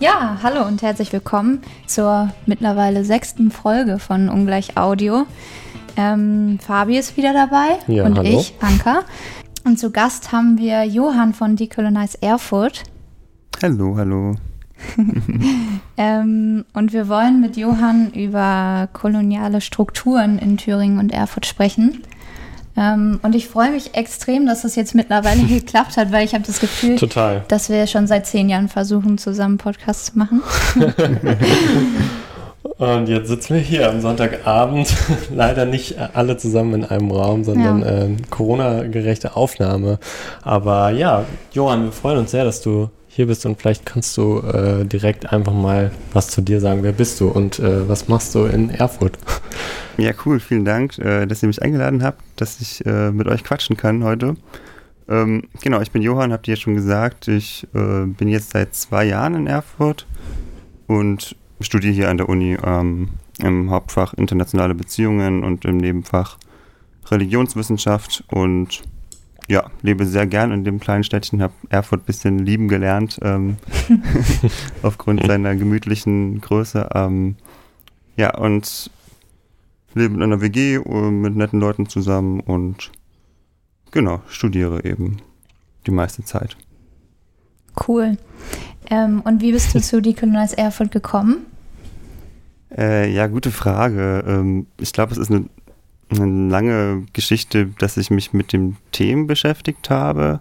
Ja, hallo und herzlich willkommen zur mittlerweile sechsten Folge von Ungleich Audio. Ähm, Fabi ist wieder dabei Ja, und hallo. ich, Anka. Und zu Gast haben wir Johann von Decolonize Erfurt. Hallo, hallo. Ähm, und wir wollen mit Johann über koloniale Strukturen in Thüringen und Erfurt sprechen. Ähm, und ich freue mich extrem, dass das jetzt mittlerweile geklappt hat, weil ich habe das Gefühl, Total. dass wir schon seit zehn Jahren versuchen, zusammen Podcasts zu machen. Und jetzt sitzen wir hier am Sonntagabend, leider nicht alle zusammen in einem Raum, sondern Ja. äh, Corona-gerechte Aufnahme. Aber ja, Johann, wir freuen uns sehr, dass du hier bist und vielleicht kannst du äh, direkt einfach mal was zu dir sagen. Wer bist du und äh, was machst du in Erfurt? Ja, cool. Vielen Dank, äh, dass ihr mich eingeladen habt, dass ich äh, mit euch quatschen kann heute. Ähm, genau, ich bin Johann, habt ihr ja schon gesagt. Ich äh, bin jetzt seit zwei Jahren in Erfurt und studiere hier an der Uni ähm, im Hauptfach internationale Beziehungen und im Nebenfach Religionswissenschaft und ja, lebe sehr gern in dem kleinen Städtchen, habe Erfurt ein bisschen lieben gelernt, ähm, aufgrund seiner gemütlichen Größe. Ähm, ja, und lebe in einer WG äh, mit netten Leuten zusammen und genau, studiere eben die meiste Zeit. Cool. Ähm, und wie bist du zu Decolonize Erfurt gekommen? Äh, ja, gute Frage. Ähm, ich glaube, es ist eine, eine lange Geschichte, dass ich mich mit den Themen beschäftigt habe.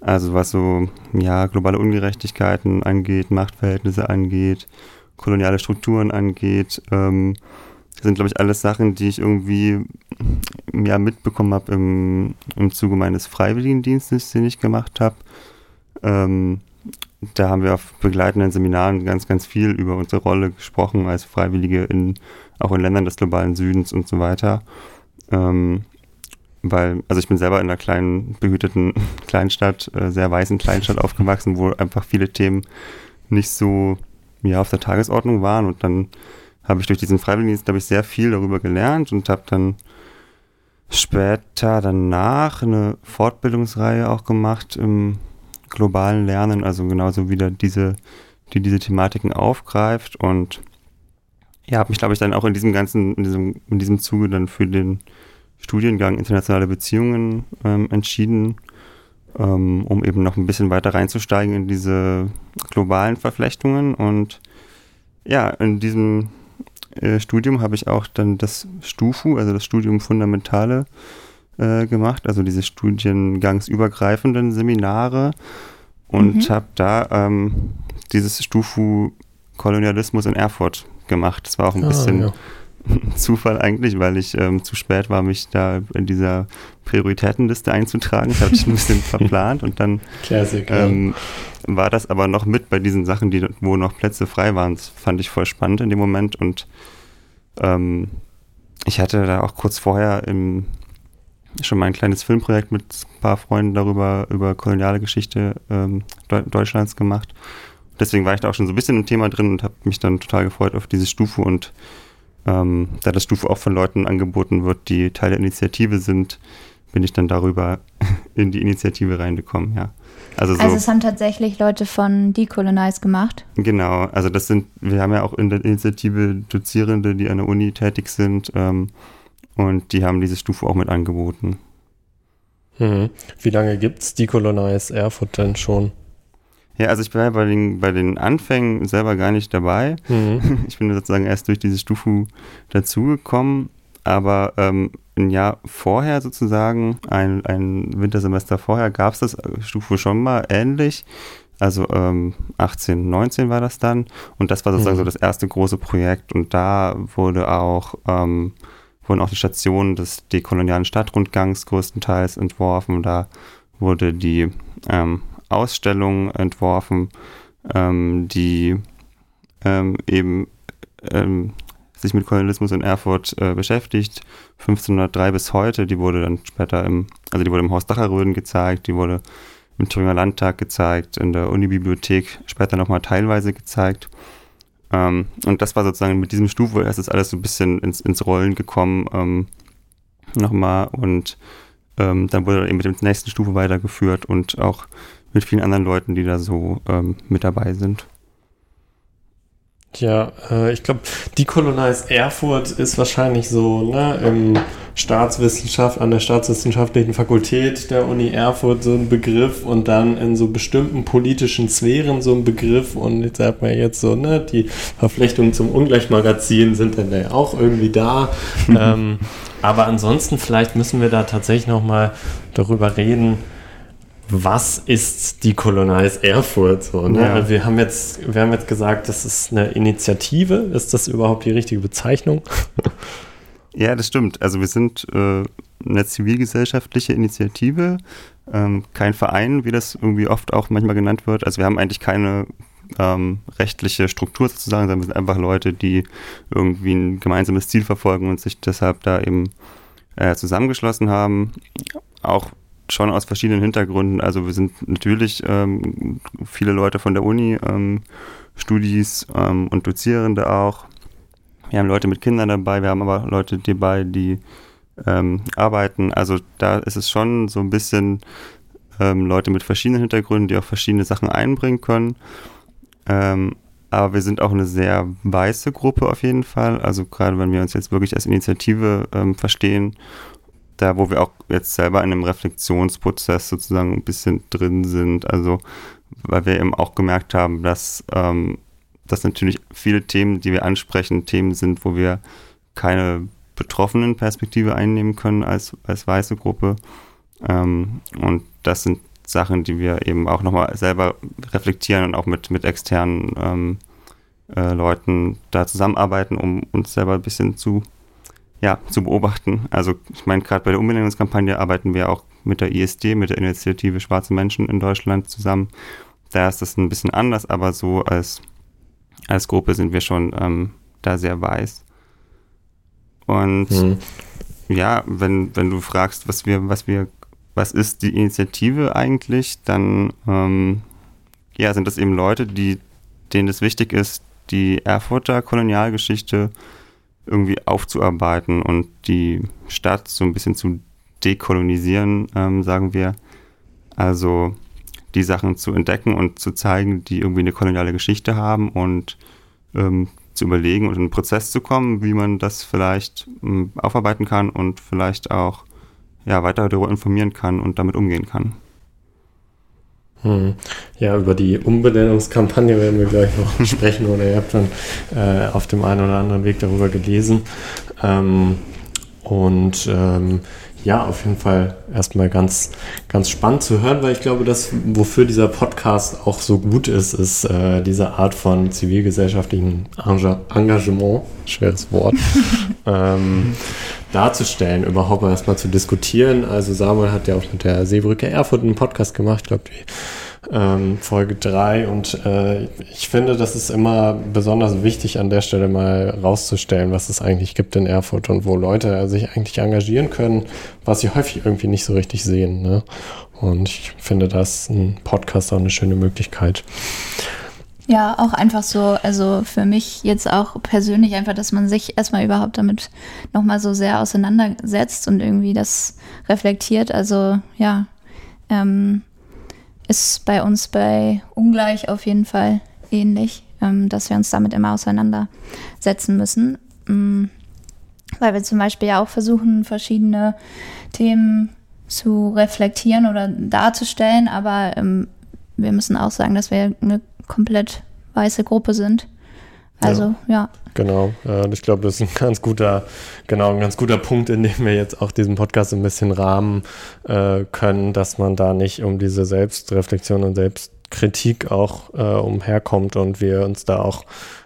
Also was so, ja, globale Ungerechtigkeiten angeht, Machtverhältnisse angeht, koloniale Strukturen angeht. Ähm, das sind, glaube ich, alles Sachen, die ich irgendwie ja, mitbekommen habe im, im Zuge meines Freiwilligendienstes, den ich gemacht habe. Ähm, da haben wir auf begleitenden Seminaren ganz, ganz viel über unsere Rolle gesprochen als Freiwillige in, auch in Ländern des globalen Südens und so weiter. Ähm, weil, also ich bin selber in einer kleinen, behüteten Kleinstadt, äh, sehr weißen Kleinstadt aufgewachsen, wo einfach viele Themen nicht so ja, auf der Tagesordnung waren. Und dann habe ich durch diesen Freiwilligendienst, glaube ich, sehr viel darüber gelernt und habe dann später danach eine Fortbildungsreihe auch gemacht im globalen Lernen, also genauso wieder diese, die diese Thematiken aufgreift. Und ja, habe mich, glaube ich, dann auch in diesem ganzen, in diesem, in diesem Zuge dann für den Studiengang internationale Beziehungen ähm, entschieden, ähm, um eben noch ein bisschen weiter reinzusteigen in diese globalen Verflechtungen und ja, in diesem äh, Studium habe ich auch dann das STUFU, also das Studium Fundamentale, äh, gemacht, also diese studiengangsübergreifenden Seminare und Mhm. habe da ähm, dieses Stufu Kolonialismus in Erfurt gemacht. Das war auch ein bisschen Ah, ja. Zufall eigentlich, weil ich ähm, zu spät war, mich da in dieser Prioritätenliste einzutragen. Ich habe mich ein bisschen verplant und dann Classic. ähm, war das aber noch mit bei diesen Sachen, die, wo noch Plätze frei waren. Das fand ich voll spannend in dem Moment und ähm, ich hatte da auch kurz vorher im, schon mal ein kleines Filmprojekt mit ein paar Freunden darüber, über koloniale Geschichte ähm, Deu Deutschlands gemacht. Deswegen war ich da auch schon so ein bisschen im Thema drin und habe mich dann total gefreut auf diese Stufe und ähm, da das Stufe auch von Leuten angeboten wird, die Teil der Initiative sind, bin ich dann darüber in die Initiative reingekommen, ja. Also so, Also es haben tatsächlich Leute von Decolonize gemacht. genau, also das sind, wir haben ja auch in der Initiative Dozierende, die an der Uni tätig sind ähm, und die haben diese Stufe auch mit angeboten. Mhm. Wie lange gibt es Decolonize Erfurt denn schon? Ja, also ich war ja bei den, bei den Anfängen selber gar nicht dabei. Mhm. Ich bin sozusagen erst durch diese Stufe dazugekommen, aber ähm, ein Jahr vorher sozusagen, ein, ein Wintersemester vorher, gab es das äh, Stufe schon mal ähnlich. Also ähm, 18, 19 war das dann. Und das war sozusagen Mhm. so das erste große Projekt. Und da wurde auch, ähm, wurden auch die Stationen des dekolonialen Stadtrundgangs größtenteils entworfen. Da wurde die ähm, Ausstellung entworfen, ähm, die ähm, eben ähm, sich mit Kolonialismus in Erfurt äh, beschäftigt. 1503 bis heute, die wurde dann später im, also die wurde im Haus Dacherröden gezeigt, die wurde im Thüringer Landtag gezeigt, in der Unibibliothek später nochmal teilweise gezeigt. Ähm, und das war sozusagen mit diesem Stufe erst ist alles so ein bisschen ins, ins Rollen gekommen ähm, nochmal und ähm, dann wurde eben mit dem nächsten Stufe weitergeführt und auch mit vielen anderen Leuten, die da so ähm, mit dabei sind. Ja, äh, ich glaube, Decolonize Erfurt ist wahrscheinlich so, ne, im Staatswissenschaft, an der Staatswissenschaftlichen Fakultät der Uni Erfurt so ein Begriff und dann in so bestimmten politischen Sphären so ein Begriff und jetzt sagt man jetzt so, ne, die Verflechtungen zum Ungleichmagazin sind dann ja auch irgendwie da. ähm, aber ansonsten vielleicht müssen wir da tatsächlich nochmal darüber reden, was ist die Colonize Erfurt? So, ne? ja. Wir haben jetzt, wir haben jetzt gesagt, das ist eine Initiative. Ist das überhaupt die richtige Bezeichnung? Ja, das stimmt. Also wir sind äh, eine zivilgesellschaftliche Initiative, ähm, kein Verein, wie das irgendwie oft auch manchmal genannt wird. Also wir haben eigentlich keine ähm, rechtliche Struktur sozusagen, sondern wir sind einfach Leute, die irgendwie ein gemeinsames Ziel verfolgen und sich deshalb da eben äh, zusammengeschlossen haben. Auch schon aus verschiedenen Hintergründen. Also wir sind natürlich ähm, viele Leute von der Uni, ähm, Studis ähm, und Dozierende auch. Wir haben Leute mit Kindern dabei, wir haben aber Leute dabei, die ähm, arbeiten. Also da ist es schon so ein bisschen ähm, Leute mit verschiedenen Hintergründen, die auch verschiedene Sachen einbringen können. Ähm, aber wir sind auch eine sehr weiße Gruppe auf jeden Fall. Also gerade wenn wir uns jetzt wirklich als Initiative verstehen da, wo wir auch jetzt selber in einem Reflexionsprozess sozusagen ein bisschen drin sind. Also, weil wir eben auch gemerkt haben, dass, ähm, dass natürlich viele Themen, die wir ansprechen, Themen sind, wo wir keine betroffenen Perspektive einnehmen können als, als weiße Gruppe. Ähm, und das sind Sachen, die wir eben auch nochmal selber reflektieren und auch mit, mit externen ähm, äh, Leuten da zusammenarbeiten, um uns selber ein bisschen zu ja, zu beobachten. Also ich meine, gerade bei der Umbenennungskampagne arbeiten wir auch mit der ISD, mit der Initiative Schwarze Menschen in Deutschland zusammen. Da ist das ein bisschen anders, aber so als, als Gruppe sind wir schon ähm, da sehr weiß. Und mhm. ja, wenn, wenn du fragst, was wir, was wir, was ist die Initiative eigentlich, dann ähm, ja, sind das eben Leute, die, denen es wichtig ist, die Erfurter Kolonialgeschichte äh, irgendwie aufzuarbeiten und die Stadt so ein bisschen zu dekolonisieren, ähm, sagen wir. Also die Sachen zu entdecken und zu zeigen, die irgendwie eine koloniale Geschichte haben und ähm, zu überlegen und in einen Prozess zu kommen, wie man das vielleicht ähm, aufarbeiten kann und vielleicht auch ja, weiter darüber informieren kann und damit umgehen kann. Hm. Ja, über die Umbenennungskampagne werden wir gleich noch sprechen oder ihr habt schon äh, auf dem einen oder anderen Weg darüber gelesen. Ähm, und ähm, ja, auf jeden Fall erstmal ganz, ganz spannend zu hören, weil ich glaube, dass wofür dieser Podcast auch so gut ist, ist äh, diese Art von zivilgesellschaftlichen Engagement, schweres Wort, ähm, darzustellen, überhaupt erstmal zu diskutieren. Also Samuel hat ja auch mit der Seebrücke Erfurt einen Podcast gemacht, ich glaube, die ähm, Folge 3. Und äh, ich finde, das ist immer besonders wichtig, an der Stelle mal rauszustellen, was es eigentlich gibt in Erfurt und wo Leute sich eigentlich engagieren können, was sie häufig irgendwie nicht so richtig sehen. Ne? Und ich finde, das ein Podcast auch eine schöne Möglichkeit. Ja, auch einfach so, also für mich jetzt auch persönlich einfach, dass man sich erstmal überhaupt damit nochmal so sehr auseinandersetzt und irgendwie das reflektiert. Also ja, ähm, ist bei uns bei Ungleich auf jeden Fall ähnlich, ähm, dass wir uns damit immer auseinandersetzen müssen. Ähm, weil wir zum Beispiel ja auch versuchen, verschiedene Themen zu reflektieren oder darzustellen, aber ähm, wir müssen auch sagen, dass wir eine komplett weiße Gruppe sind. Also, ja. ja. Genau, äh, ich glaube, das ist ein ganz guter, genau, ein ganz guter Punkt, in dem wir jetzt auch diesen Podcast ein bisschen rahmen äh, können, dass man da nicht um diese Selbstreflexion und Selbstkritik auch äh, umherkommt und wir uns da auch,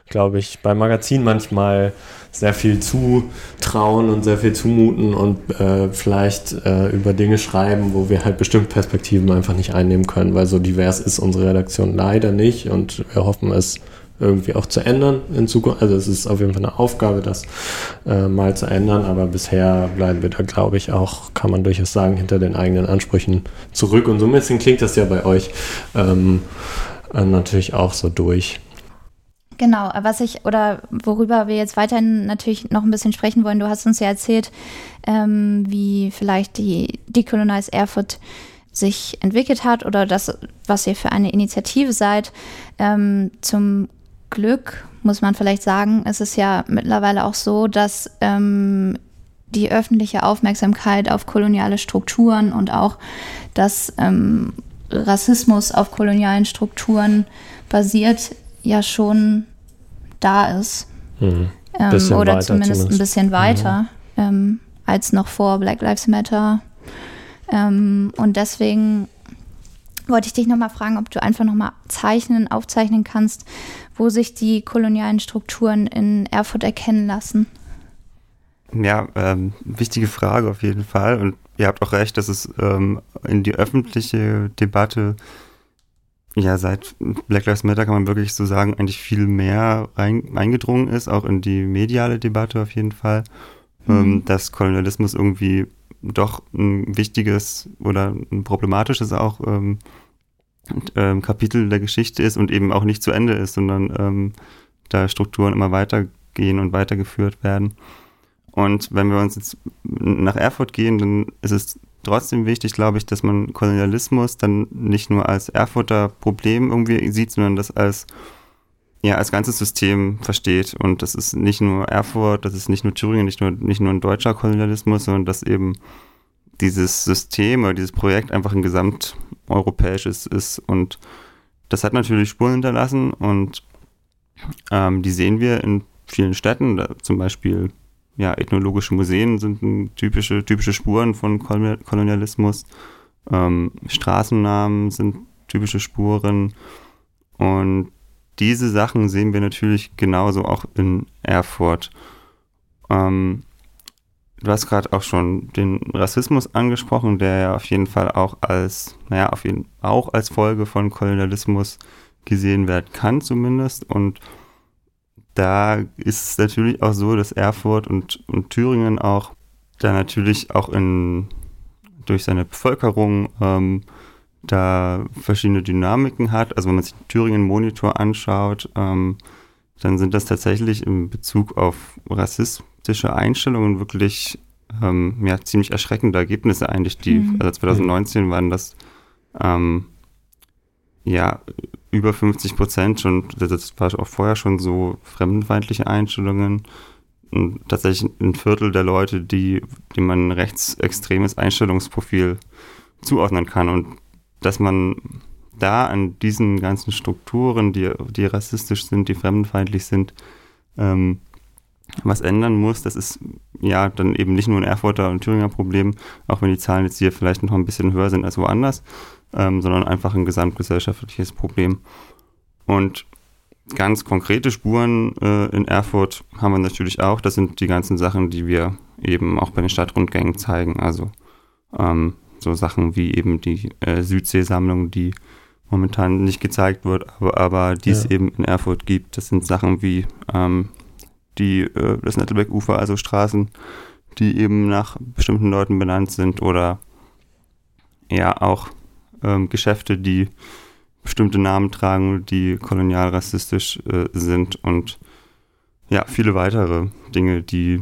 glaube ich, beim Magazin manchmal sehr viel zutrauen und sehr viel zumuten und äh, vielleicht äh, über Dinge schreiben, wo wir halt bestimmte Perspektiven einfach nicht einnehmen können, weil so divers ist unsere Redaktion leider nicht und wir hoffen es irgendwie auch zu ändern in Zukunft. Also es ist auf jeden Fall eine Aufgabe, das äh, mal zu ändern, aber bisher bleiben wir da, glaube ich, auch, kann man durchaus sagen, hinter den eigenen Ansprüchen zurück. Und so ein bisschen klingt das ja bei euch ähm, äh, natürlich auch so durch. Genau, was ich oder worüber wir jetzt weiterhin natürlich noch ein bisschen sprechen wollen, du hast uns ja erzählt, ähm, wie vielleicht die Decolonize Erfurt sich entwickelt hat oder das, was ihr für eine Initiative seid. Ähm, zum Glück muss man vielleicht sagen, es ist ja mittlerweile auch so, dass ähm, die öffentliche Aufmerksamkeit auf koloniale Strukturen und auch dass ähm, Rassismus auf kolonialen Strukturen basiert, ja schon da ist. Mhm. Ähm, oder zumindest, zumindest, ein bisschen weiter mhm. ähm, als noch vor Black Lives Matter. Ähm, und deswegen wollte ich dich nochmal fragen, ob du einfach nochmal zeichnen, aufzeichnen kannst, wo sich die kolonialen Strukturen in Erfurt erkennen lassen. Ja, ähm, wichtige Frage auf jeden Fall. Und ihr habt auch recht, dass es ähm, in die öffentliche Debatte, ja, seit Black Lives Matter kann man wirklich so sagen, eigentlich viel mehr rein, eingedrungen ist, auch in die mediale Debatte auf jeden Fall, mhm. ähm, dass Kolonialismus irgendwie doch ein wichtiges oder ein problematisches auch ähm, ähm, Kapitel der Geschichte ist und eben auch nicht zu Ende ist, sondern ähm, da Strukturen immer weitergehen und weitergeführt werden. Und wenn wir uns jetzt nach Erfurt gehen, dann ist es trotzdem wichtig, glaube ich, dass man Kolonialismus dann nicht nur als Erfurter Problem irgendwie sieht, sondern das als ja, als ganzes System versteht. Und das ist nicht nur Erfurt, das ist nicht nur Thüringen, nicht nur, nicht nur ein deutscher Kolonialismus, sondern dass eben dieses System oder dieses Projekt einfach ein gesamteuropäisches ist. Und das hat natürlich Spuren hinterlassen und ähm, die sehen wir in vielen Städten, da zum Beispiel ja, ethnologische Museen sind typische, typische Spuren von Kolonialismus. Ähm, Straßennamen sind typische Spuren. Und diese Sachen sehen wir natürlich genauso auch in Erfurt. Ähm, du hast gerade auch schon den Rassismus angesprochen, der ja auf jeden Fall auch als, naja, auf jeden auch als Folge von Kolonialismus gesehen werden kann, zumindest. Und da ist es natürlich auch so, dass Erfurt und, und Thüringen auch da natürlich auch in durch seine Bevölkerung ähm, da verschiedene Dynamiken hat. Also wenn man sich den Thüringen-Monitor anschaut, ähm, dann sind das tatsächlich in Bezug auf rassistische Einstellungen wirklich ähm, ja, ziemlich erschreckende Ergebnisse eigentlich. Die, mhm. Also 2019 waren das ähm, ja über 50 Prozent schon, das war auch vorher schon so fremdenfeindliche Einstellungen. Und tatsächlich ein Viertel der Leute, die, die man ein rechtsextremes Einstellungsprofil zuordnen kann. Und dass man da an diesen ganzen Strukturen, die, die rassistisch sind, die fremdenfeindlich sind, ähm, was ändern muss, das ist ja dann eben nicht nur ein Erfurter und Thüringer Problem, auch wenn die Zahlen jetzt hier vielleicht noch ein bisschen höher sind als woanders, ähm, sondern einfach ein gesamtgesellschaftliches Problem. Und ganz konkrete Spuren äh, in Erfurt haben wir natürlich auch. Das sind die ganzen Sachen, die wir eben auch bei den Stadtrundgängen zeigen. Also ähm, so Sachen wie eben die äh, Südseesammlung, die momentan nicht gezeigt wird, aber, aber die es ja. eben in Erfurt gibt. Das sind Sachen wie ähm, die, äh, das Nettelbeck-Ufer, also Straßen, die eben nach bestimmten Leuten benannt sind oder ja auch ähm, Geschäfte, die bestimmte Namen tragen, die kolonialrassistisch äh, sind und ja, viele weitere Dinge, die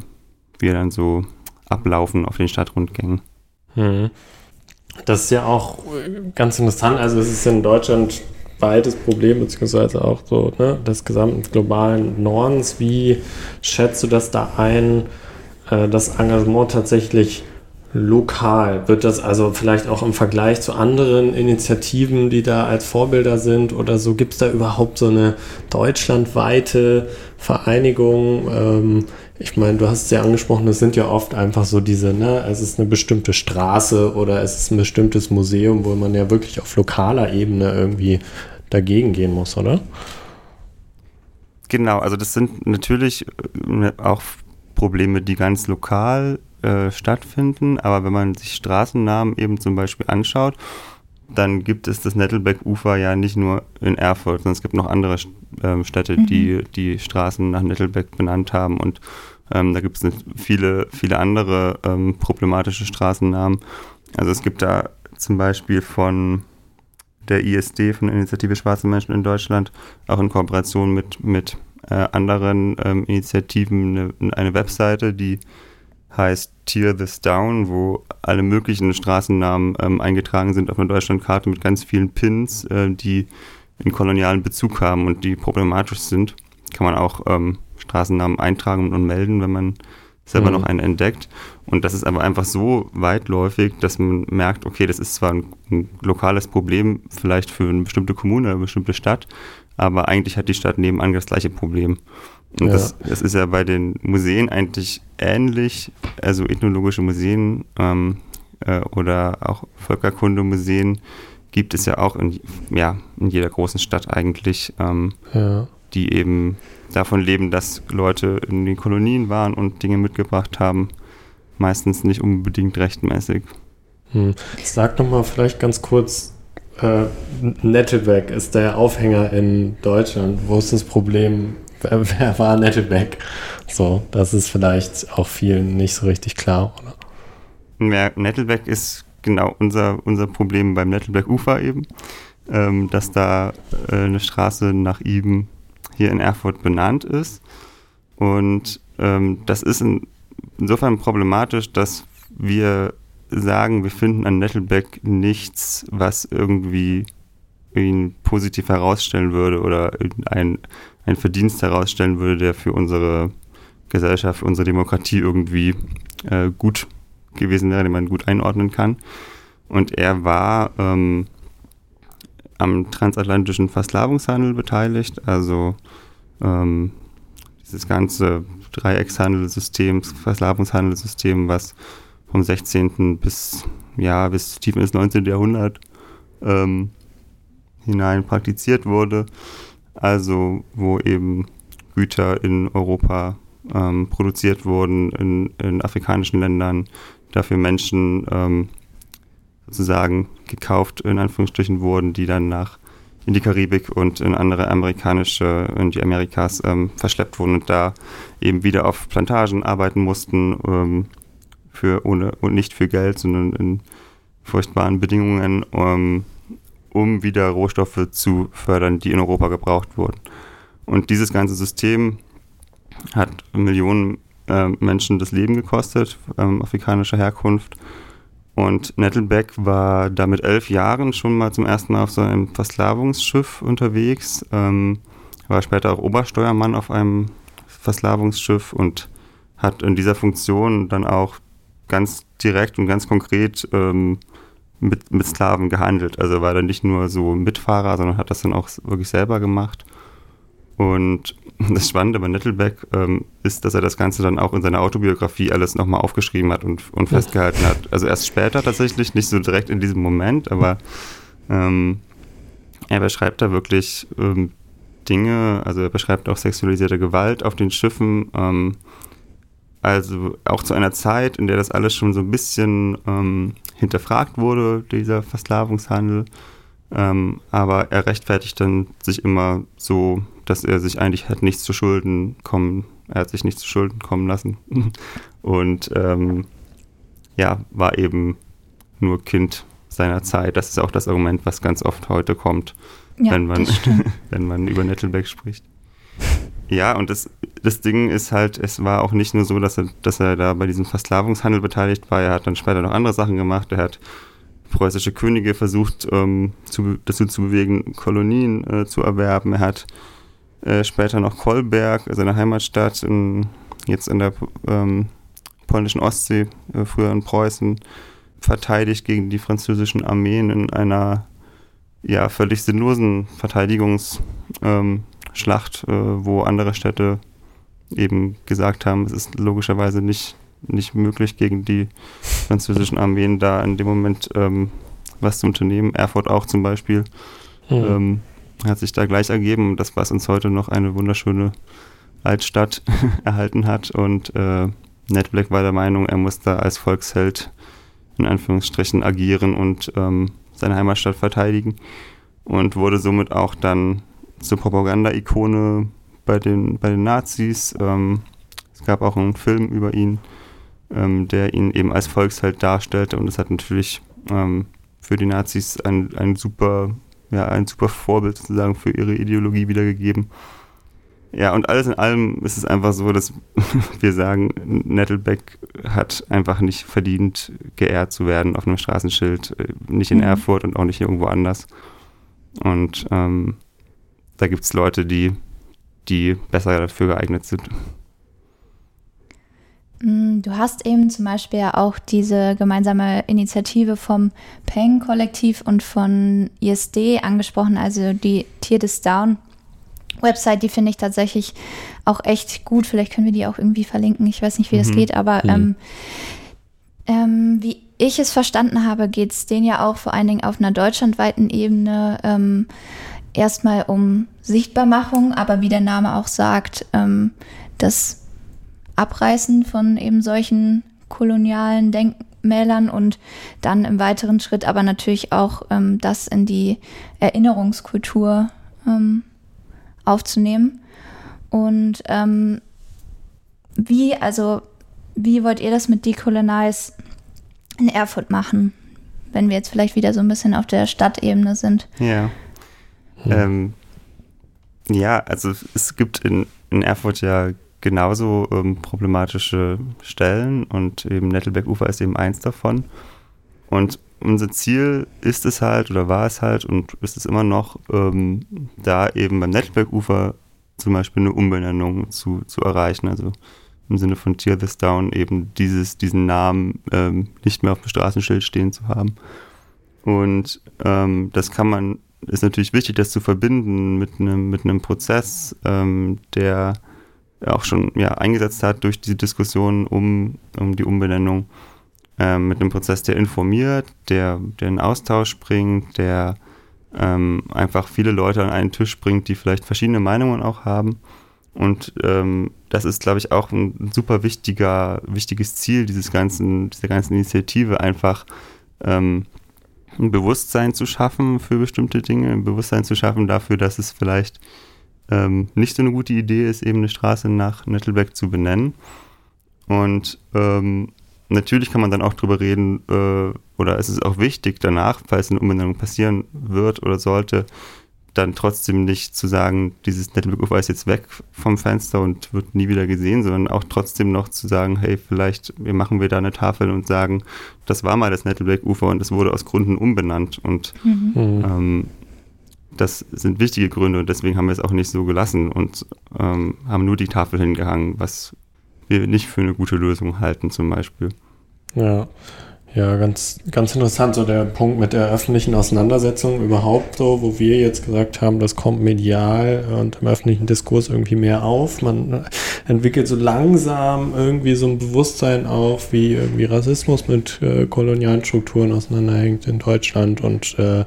wir dann so ablaufen auf den Stadtrundgängen. Hm. Das ist ja auch ganz interessant. Also es ist in Deutschland weites Problem, beziehungsweise auch so ne, des gesamten globalen Nordens. Wie schätzt du das da ein, äh, das Engagement tatsächlich lokal? Wird das also vielleicht auch im Vergleich zu anderen Initiativen, die da als Vorbilder sind oder so, gibt es da überhaupt so eine deutschlandweite Vereinigung? Ähm, ich meine, du hast es ja angesprochen, es sind ja oft einfach so diese, ne, es ist eine bestimmte Straße oder es ist ein bestimmtes Museum, wo man ja wirklich auf lokaler Ebene irgendwie dagegen gehen muss, oder? Genau, also das sind natürlich äh, auch Probleme, die ganz lokal äh, stattfinden, aber wenn man sich Straßennamen eben zum Beispiel anschaut, dann gibt es das Nettelbeck-Ufer ja nicht nur in Erfurt, sondern es gibt noch andere ähm, Städte, mhm. die die Straßen nach Nettelbeck benannt haben und ähm, da gibt es viele, viele andere ähm, problematische Straßennamen. Also es gibt da zum Beispiel von der ISD, von der Initiative Schwarze Menschen in Deutschland, auch in Kooperation mit, mit äh, anderen ähm, Initiativen eine, eine Webseite, die heißt Tear This Down, wo alle möglichen Straßennamen ähm, eingetragen sind auf einer Deutschlandkarte mit ganz vielen Pins, äh, die einen kolonialen Bezug haben und die problematisch sind. kann man auch ähm, Straßennamen eintragen und melden, wenn man selber mhm. noch einen entdeckt. Und das ist aber einfach so weitläufig, dass man merkt, okay, das ist zwar ein, ein lokales Problem, vielleicht für eine bestimmte Kommune, eine bestimmte Stadt, aber eigentlich hat die Stadt nebenan das gleiche Problem. Und ja. das, das, ist ja bei den Museen eigentlich ähnlich, also ethnologische Museen ähm, äh, oder auch Völkerkundemuseen gibt es ja auch in, ja, in jeder großen Stadt eigentlich, ähm, ja. die eben davon leben, dass Leute in den Kolonien waren und Dinge mitgebracht haben. Meistens nicht unbedingt rechtmäßig. Hm. Sag doch mal vielleicht ganz kurz, äh, Nettebeck ist der Aufhänger in Deutschland. Wo ist das Problem? Wer, wer war Nettebeck? So, das ist vielleicht auch vielen nicht so richtig klar, oder? Ja, Nettelbeck ist genau unser, unser Problem beim Nettelbeck-Ufer eben, ähm, dass da äh, eine Straße nach ihm hier in Erfurt benannt ist. Und ähm, das ist in, insofern problematisch, dass wir sagen, wir finden an Nettelbeck nichts, was irgendwie ihn positiv herausstellen würde oder ein, ein Verdienst herausstellen würde, der für unsere Gesellschaft, unsere Demokratie irgendwie äh, gut gewesen wäre, den man gut einordnen kann. Und er war ähm, am transatlantischen Versklavungshandel beteiligt, also ähm, dieses ganze Dreieckshandelssystem, Versklavungshandelssystem, was vom 16. bis, ja, bis tief ins 19. Jahrhundert ähm, hinein praktiziert wurde. Also wo eben Güter in Europa ähm, produziert wurden, in, in, afrikanischen Ländern, dafür Menschen ähm, sozusagen gekauft, in Anführungsstrichen wurden, die dann nach in die Karibik und in andere amerikanische, in die Amerikas ähm, verschleppt wurden und da eben wieder auf Plantagen arbeiten mussten, ähm, für ohne und nicht für Geld, sondern in furchtbaren Bedingungen, ähm, um wieder Rohstoffe zu fördern, die in Europa gebraucht wurden. Und dieses ganze System hat Millionen äh, Menschen das Leben gekostet, ähm, afrikanischer Herkunft. Und Nettelbeck war da mit elf Jahren schon mal zum ersten Mal auf so einem Versklavungsschiff unterwegs, ähm, war später auch Obersteuermann auf einem Versklavungsschiff und hat in dieser Funktion dann auch ganz direkt und ganz konkret ähm, mit, mit Sklaven gehandelt. Also war er nicht nur so Mitfahrer, sondern hat das dann auch wirklich selber gemacht. Und das Spannende bei Nettelbeck ähm, ist, dass er das Ganze dann auch in seiner Autobiografie alles nochmal aufgeschrieben hat und, und festgehalten hat. Also erst später tatsächlich, nicht so direkt in diesem Moment, aber ähm, er beschreibt da wirklich ähm, Dinge, also er beschreibt auch sexualisierte Gewalt auf den Schiffen, ähm, also auch zu einer Zeit, in der das alles schon so ein bisschen ähm, hinterfragt wurde, dieser Versklavungshandel. Ähm, aber er rechtfertigt dann sich immer so dass er sich eigentlich hat nichts zu Schulden kommen, er hat sich nichts zu Schulden kommen lassen. Und ähm, ja, war eben nur Kind seiner Zeit. Das ist auch das Argument, was ganz oft heute kommt, ja, wenn, man, wenn man über Nettelbeck spricht. Ja, und das, das Ding ist halt, es war auch nicht nur so, dass er, dass er da bei diesem Versklavungshandel beteiligt war. Er hat dann später noch andere Sachen gemacht. Er hat preußische Könige versucht, ähm, zu, dazu zu bewegen, Kolonien äh, zu erwerben. Er hat äh, später noch Kolberg, seine Heimatstadt, in, jetzt in der ähm, polnischen Ostsee, äh, früher in Preußen, verteidigt gegen die französischen Armeen in einer ja, völlig sinnlosen Verteidigungsschlacht, ähm, äh, wo andere Städte eben gesagt haben, es ist logischerweise nicht, nicht möglich, gegen die französischen Armeen da in dem Moment ähm, was zu unternehmen. Erfurt auch zum Beispiel. Mhm. Ähm, hat sich da gleich ergeben. Das, was uns heute noch eine wunderschöne Altstadt erhalten hat. Und äh, Ned Black war der Meinung, er muss da als Volksheld in Anführungsstrichen agieren und ähm, seine Heimatstadt verteidigen. Und wurde somit auch dann zur Propaganda-Ikone bei den, bei den Nazis. Ähm, es gab auch einen Film über ihn, ähm, der ihn eben als Volksheld darstellte. Und das hat natürlich ähm, für die Nazis ein, ein super ja, ein super Vorbild sozusagen für ihre Ideologie wiedergegeben. Ja, und alles in allem ist es einfach so, dass wir sagen, Nettelbeck hat einfach nicht verdient, geehrt zu werden auf einem Straßenschild, äh, nicht in mhm. Erfurt und auch nicht irgendwo anders. Und ähm, da gibt es Leute, die, die besser dafür geeignet sind. Mm, du hast eben zum Beispiel ja auch diese gemeinsame Initiative vom Peng-Kollektiv und von ISD angesprochen, also die Tier is Down Website, die finde ich tatsächlich auch echt gut. Vielleicht können wir die auch irgendwie verlinken. Ich weiß nicht, wie mhm. das geht, aber mhm. ähm, ähm, wie ich es verstanden habe, geht es denen ja auch vor allen Dingen auf einer deutschlandweiten Ebene ähm, erstmal um Sichtbarmachung, aber wie der Name auch sagt, ähm, das Abreißen von eben solchen kolonialen Denkmälern und dann im weiteren Schritt aber natürlich auch ähm, das in die Erinnerungskultur ähm, aufzunehmen. Und ähm, wie, also, wie wollt ihr das mit Decolonize in Erfurt machen? Wenn wir jetzt vielleicht wieder so ein bisschen auf der Stadtebene sind. Ja. Hm. Ähm, ja, also es gibt in, in Erfurt ja genauso ähm, problematische Stellen und eben Nettelberg-Ufer ist eben eins davon. Und unser Ziel ist es halt oder war es halt und ist es immer noch, ähm, da eben beim Nettelberg-Ufer zum Beispiel eine Umbenennung zu, zu erreichen. Also im Sinne von Tear This Down eben dieses, diesen Namen ähm, nicht mehr auf dem Straßenschild stehen zu haben. Und ähm, das kann man, ist natürlich wichtig, das zu verbinden mit einem, mit einem Prozess, ähm, der auch schon ja, eingesetzt hat durch diese Diskussion um, um die Umbenennung ähm, mit einem Prozess, der informiert, der, der einen Austausch bringt, der ähm, einfach viele Leute an einen Tisch bringt, die vielleicht verschiedene Meinungen auch haben. Und ähm, das ist, glaube ich, auch ein super wichtiger, wichtiges Ziel dieses ganzen, dieser ganzen Initiative, einfach ähm, ein Bewusstsein zu schaffen für bestimmte Dinge, ein Bewusstsein zu schaffen dafür, dass es vielleicht ähm, nicht so eine gute Idee ist, eben eine Straße nach Nettelbeck zu benennen. Und ähm, natürlich kann man dann auch drüber reden, äh, oder es ist auch wichtig danach, falls eine Umbenennung passieren wird oder sollte, dann trotzdem nicht zu sagen, dieses Nettelbeck-Ufer ist jetzt weg vom Fenster und wird nie wieder gesehen, sondern auch trotzdem noch zu sagen, hey, vielleicht machen wir da eine Tafel und sagen, das war mal das Nettelbeck-Ufer und es wurde aus Gründen umbenannt. Und mhm. ähm, das sind wichtige Gründe und deswegen haben wir es auch nicht so gelassen und ähm, haben nur die Tafel hingehangen, was wir nicht für eine gute Lösung halten zum Beispiel. Ja, ja, ganz, ganz interessant, so der Punkt mit der öffentlichen Auseinandersetzung überhaupt so, wo wir jetzt gesagt haben, das kommt medial und im öffentlichen Diskurs irgendwie mehr auf. Man entwickelt so langsam irgendwie so ein Bewusstsein auf, wie irgendwie Rassismus mit äh, kolonialen Strukturen auseinanderhängt in Deutschland und äh,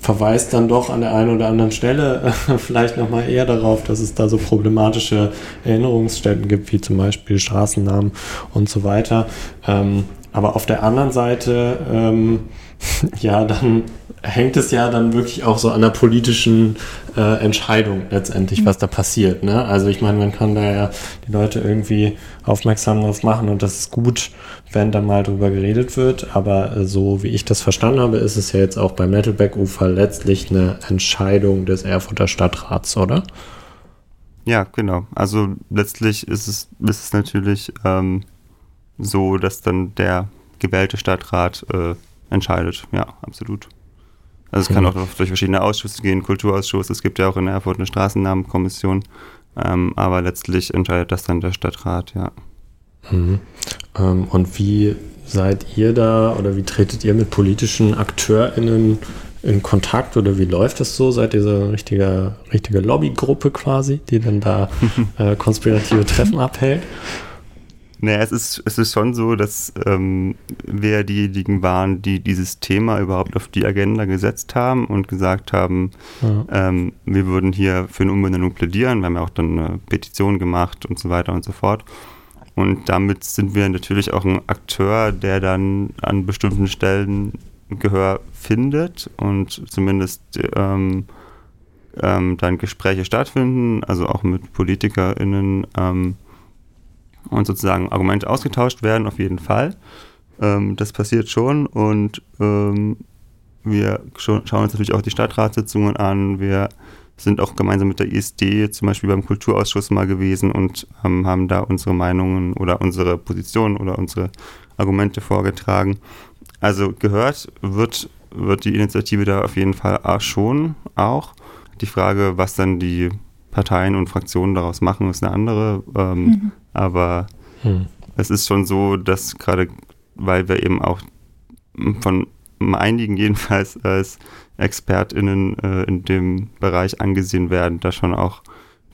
verweist dann doch an der einen oder anderen Stelle äh, vielleicht nochmal eher darauf, dass es da so problematische Erinnerungsstätten gibt, wie zum Beispiel Straßennamen und so weiter. Ähm, aber auf der anderen Seite, ähm, ja, dann hängt es ja dann wirklich auch so an der politischen äh, Entscheidung letztendlich, was da passiert. Ne? Also ich meine, man kann da ja die Leute irgendwie aufmerksam drauf machen und das ist gut, wenn da mal drüber geredet wird. Aber äh, so wie ich das verstanden habe, ist es ja jetzt auch beim Nettelbeck-Ufer letztlich eine Entscheidung des Erfurter Stadtrats, oder? Ja, genau. Also letztlich ist es, ist es natürlich ähm, so, dass dann der gewählte Stadtrat äh, entscheidet. Ja, absolut. Also es kann auch durch verschiedene Ausschüsse gehen, Kulturausschuss, es gibt ja auch in Erfurt eine Straßennamenkommission, ähm, aber letztlich entscheidet das dann der Stadtrat, ja. Mhm. Ähm, und wie seid ihr da oder wie tretet ihr mit politischen AkteurInnen in Kontakt oder wie läuft das so? Seid ihr so eine richtige, richtige Lobbygruppe quasi, die dann da äh, konspirative Treffen abhält? Naja, es ist, es ist schon so, dass ähm, wir diejenigen waren, die dieses Thema überhaupt auf die Agenda gesetzt haben und gesagt haben, ja. ähm, wir würden hier für eine Umbenennung plädieren. Wir haben ja auch dann eine Petition gemacht und so weiter und so fort. Und damit sind wir natürlich auch ein Akteur, der dann an bestimmten Stellen Gehör findet und zumindest ähm, ähm, dann Gespräche stattfinden, also auch mit PolitikerInnen ähm, und sozusagen Argumente ausgetauscht werden, auf jeden Fall. Ähm, das passiert schon und ähm, wir schauen uns natürlich auch die Stadtratssitzungen an. Wir sind auch gemeinsam mit der ISD zum Beispiel beim Kulturausschuss mal gewesen und ähm, haben da unsere Meinungen oder unsere Positionen oder unsere Argumente vorgetragen. Also gehört wird, wird die Initiative da auf jeden Fall auch schon auch. Die Frage, was dann die Parteien und Fraktionen daraus machen, ist eine andere. Ähm, mhm. Aber mhm. es ist schon so, dass gerade, weil wir eben auch von einigen jedenfalls als ExpertInnen äh, in dem Bereich angesehen werden, da schon auch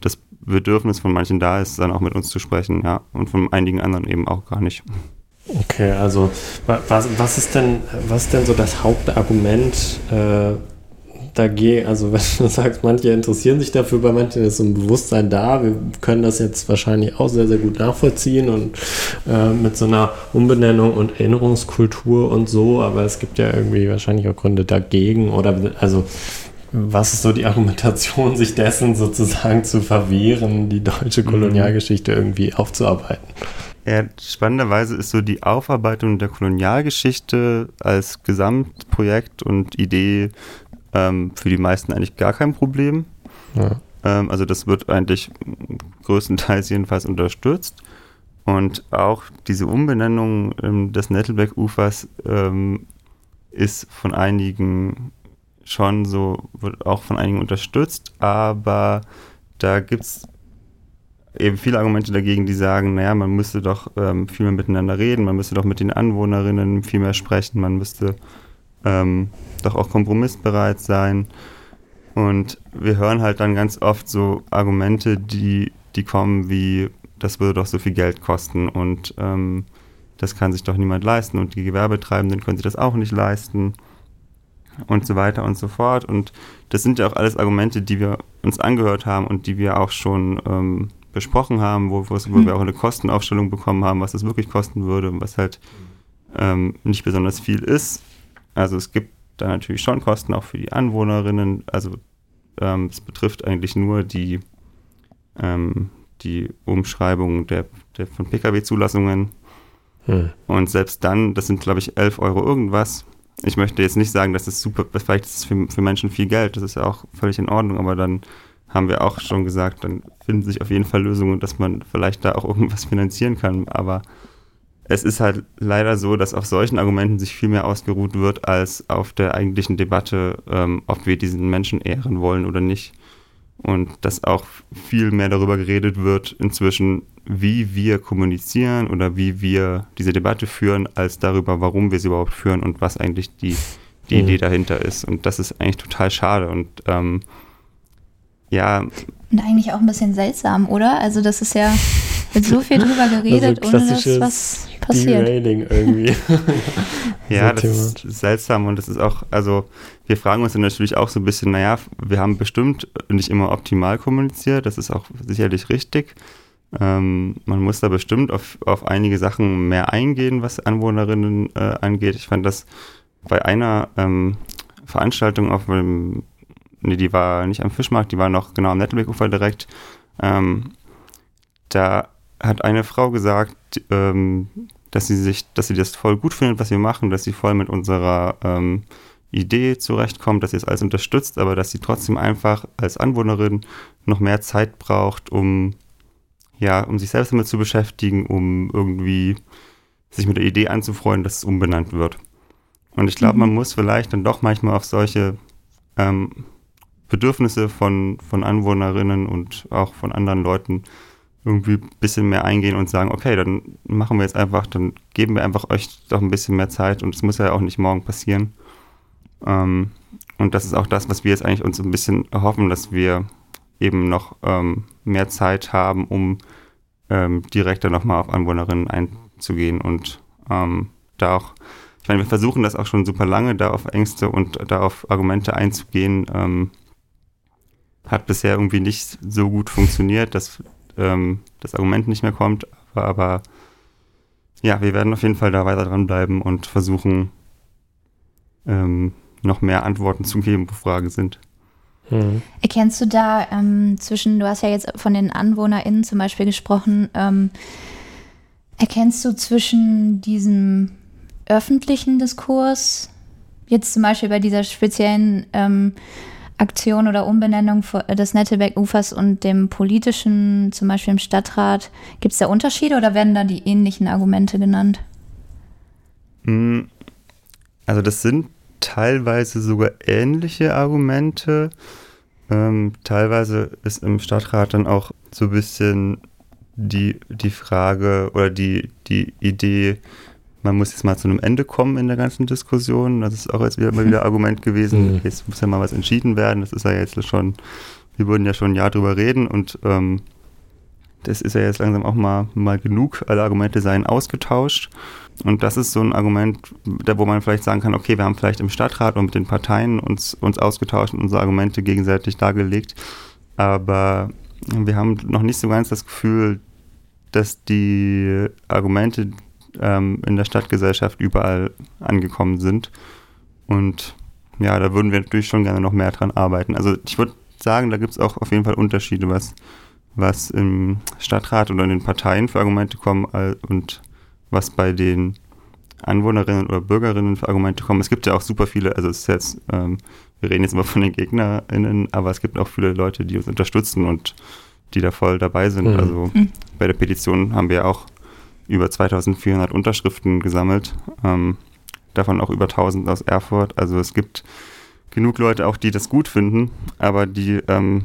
das Bedürfnis von manchen da ist, dann auch mit uns zu sprechen, ja, und von einigen anderen eben auch gar nicht. Okay, also was, was ist denn, was ist denn so das Hauptargument äh, dagegen? Also wenn du sagst, manche interessieren sich dafür, bei manchen ist so ein Bewusstsein da. Wir können das jetzt wahrscheinlich auch sehr, sehr gut nachvollziehen und äh, mit so einer Umbenennung und Erinnerungskultur und so, aber es gibt ja irgendwie wahrscheinlich auch Gründe dagegen oder also was ist so die Argumentation, sich dessen sozusagen zu verwehren, die deutsche mhm. Kolonialgeschichte irgendwie aufzuarbeiten? Ja, spannenderweise ist so die Aufarbeitung der Kolonialgeschichte als Gesamtprojekt und Idee ähm, für die meisten eigentlich gar kein Problem. Ja. Ähm, also das wird eigentlich größtenteils jedenfalls unterstützt. Und auch diese Umbenennung ähm, des Nettelbeck-Ufers ähm, ist von einigen schon so, wird auch von einigen unterstützt, aber da gibt es eben viele Argumente dagegen, die sagen, naja, man müsste doch ähm, viel mehr miteinander reden, man müsste doch mit den Anwohnerinnen viel mehr sprechen, man müsste ähm, doch auch kompromissbereit sein. Und wir hören halt dann ganz oft so Argumente, die, die kommen wie, das würde doch so viel Geld kosten und ähm, das kann sich doch niemand leisten und die Gewerbetreibenden können sich das auch nicht leisten und so weiter und so fort. Und das sind ja auch alles Argumente, die wir uns angehört haben und die wir auch schon ähm, besprochen haben, wo, wo mhm. wir auch eine Kostenaufstellung bekommen haben, was es wirklich kosten würde und was halt ähm, nicht besonders viel ist. Also es gibt da natürlich schon Kosten auch für die Anwohnerinnen. Also ähm, es betrifft eigentlich nur die, ähm, die Umschreibung der, der von Pkw-Zulassungen. Hm. Und selbst dann, das sind glaube ich 11 Euro irgendwas, ich möchte jetzt nicht sagen, dass das super, vielleicht ist es für, für Menschen viel Geld, das ist ja auch völlig in Ordnung, aber dann haben wir auch schon gesagt, dann finden sich auf jeden Fall Lösungen, dass man vielleicht da auch irgendwas finanzieren kann. Aber es ist halt leider so, dass auf solchen Argumenten sich viel mehr ausgeruht wird, als auf der eigentlichen Debatte, ähm, ob wir diesen Menschen ehren wollen oder nicht. Und dass auch viel mehr darüber geredet wird inzwischen, wie wir kommunizieren oder wie wir diese Debatte führen, als darüber, warum wir sie überhaupt führen und was eigentlich die, die mhm. Idee dahinter ist. Und das ist eigentlich total schade. Und ähm, ja. Und eigentlich auch ein bisschen seltsam, oder? Also das ist ja, wird so viel drüber geredet, also ohne dass was passiert. Derailing irgendwie. ja, das ist seltsam und das ist auch, also wir fragen uns dann natürlich auch so ein bisschen, naja, wir haben bestimmt nicht immer optimal kommuniziert, das ist auch sicherlich richtig. Ähm, man muss da bestimmt auf, auf einige Sachen mehr eingehen, was Anwohnerinnen äh, angeht. Ich fand das bei einer ähm, Veranstaltung auf dem, nee, die war nicht am Fischmarkt, die war noch genau am Nettelbeck-Ufer direkt. Ähm, da hat eine Frau gesagt, ähm, dass sie sich, dass sie das voll gut findet, was wir machen, dass sie voll mit unserer ähm, Idee zurechtkommt, dass sie es alles unterstützt, aber dass sie trotzdem einfach als Anwohnerin noch mehr Zeit braucht, um ja, um sich selbst damit zu beschäftigen, um irgendwie sich mit der Idee anzufreuen, dass es umbenannt wird. Und ich glaube, mhm. man muss vielleicht dann doch manchmal auf solche ähm, Bedürfnisse von, von Anwohnerinnen und auch von anderen Leuten irgendwie ein bisschen mehr eingehen und sagen, okay, dann machen wir jetzt einfach, dann geben wir einfach euch doch ein bisschen mehr Zeit und es muss ja auch nicht morgen passieren. Ähm, und das ist auch das, was wir jetzt eigentlich uns ein bisschen erhoffen, dass wir eben noch ähm, mehr Zeit haben, um ähm, direkter nochmal auf Anwohnerinnen einzugehen und ähm, da auch, ich meine, wir versuchen das auch schon super lange, da auf Ängste und da auf Argumente einzugehen. Ähm, hat bisher irgendwie nicht so gut funktioniert, dass ähm, das Argument nicht mehr kommt, aber, aber ja, wir werden auf jeden Fall da weiter dranbleiben und versuchen, ähm, noch mehr Antworten zu geben, wo Fragen sind. Mhm. Erkennst du da ähm, zwischen, du hast ja jetzt von den AnwohnerInnen zum Beispiel gesprochen, ähm, erkennst du zwischen diesem öffentlichen Diskurs, jetzt zum Beispiel bei dieser speziellen ähm, Aktion oder Umbenennung des Nettelbeck-Ufers und dem politischen, zum Beispiel im Stadtrat, gibt es da Unterschiede oder werden da die ähnlichen Argumente genannt? Hm, also das sind teilweise sogar ähnliche Argumente. Ähm, teilweise ist im Stadtrat dann auch so ein bisschen die, die Frage oder die, die Idee, man muss jetzt mal zu einem Ende kommen in der ganzen Diskussion. Das ist auch jetzt wieder mal wieder Argument gewesen. Mhm. Jetzt muss ja mal was entschieden werden. Das ist ja jetzt schon, wir würden ja schon ein Jahr drüber reden und ähm, das ist ja jetzt langsam auch mal, mal genug. Alle Argumente seien ausgetauscht. Und das ist so ein Argument, da wo man vielleicht sagen kann, okay, wir haben vielleicht im Stadtrat und mit den Parteien uns, uns ausgetauscht und unsere Argumente gegenseitig dargelegt. Aber wir haben noch nicht so ganz das Gefühl, dass die Argumente ähm, in der Stadtgesellschaft überall angekommen sind. Und ja, da würden wir natürlich schon gerne noch mehr dran arbeiten. Also ich würde sagen, da gibt es auch auf jeden Fall Unterschiede, was, was im Stadtrat oder in den Parteien für Argumente kommen und was bei den Anwohnerinnen oder Bürgerinnen für Argumente kommen. Es gibt ja auch super viele, also es ist jetzt, ähm, wir reden jetzt immer von den GegnerInnen, aber es gibt auch viele Leute, die uns unterstützen und die da voll dabei sind. Mhm. Also mhm. bei der Petition haben wir auch über 2400 Unterschriften gesammelt, ähm, davon auch über 1000 aus Erfurt. Also es gibt genug Leute auch, die das gut finden, aber die ähm,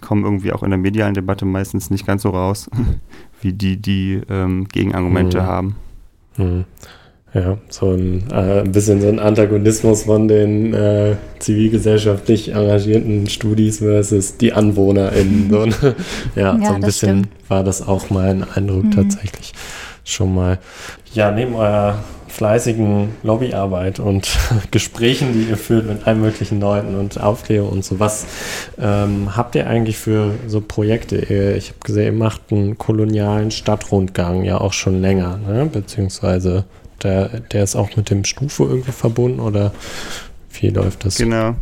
kommen irgendwie auch in der medialen Debatte meistens nicht ganz so raus, wie die, die ähm, Gegenargumente mhm. haben. Mhm. Ja, so ein, äh, ein bisschen so ein Antagonismus von den äh, zivilgesellschaftlich engagierten Studis versus die AnwohnerInnen. So, ne? ja, ja, so ein bisschen stimmt. war das auch mein Eindruck mhm. tatsächlich schon mal. Ja, neben eurer fleißigen Lobbyarbeit und Gesprächen, die ihr führt mit allen möglichen Leuten und Aufklärung und so. Was ähm, habt ihr eigentlich für so Projekte? Ich habe gesehen, ihr macht einen kolonialen Stadtrundgang ja auch schon länger, ne? beziehungsweise der, der ist auch mit dem Stufe irgendwie verbunden oder wie läuft das? Genau.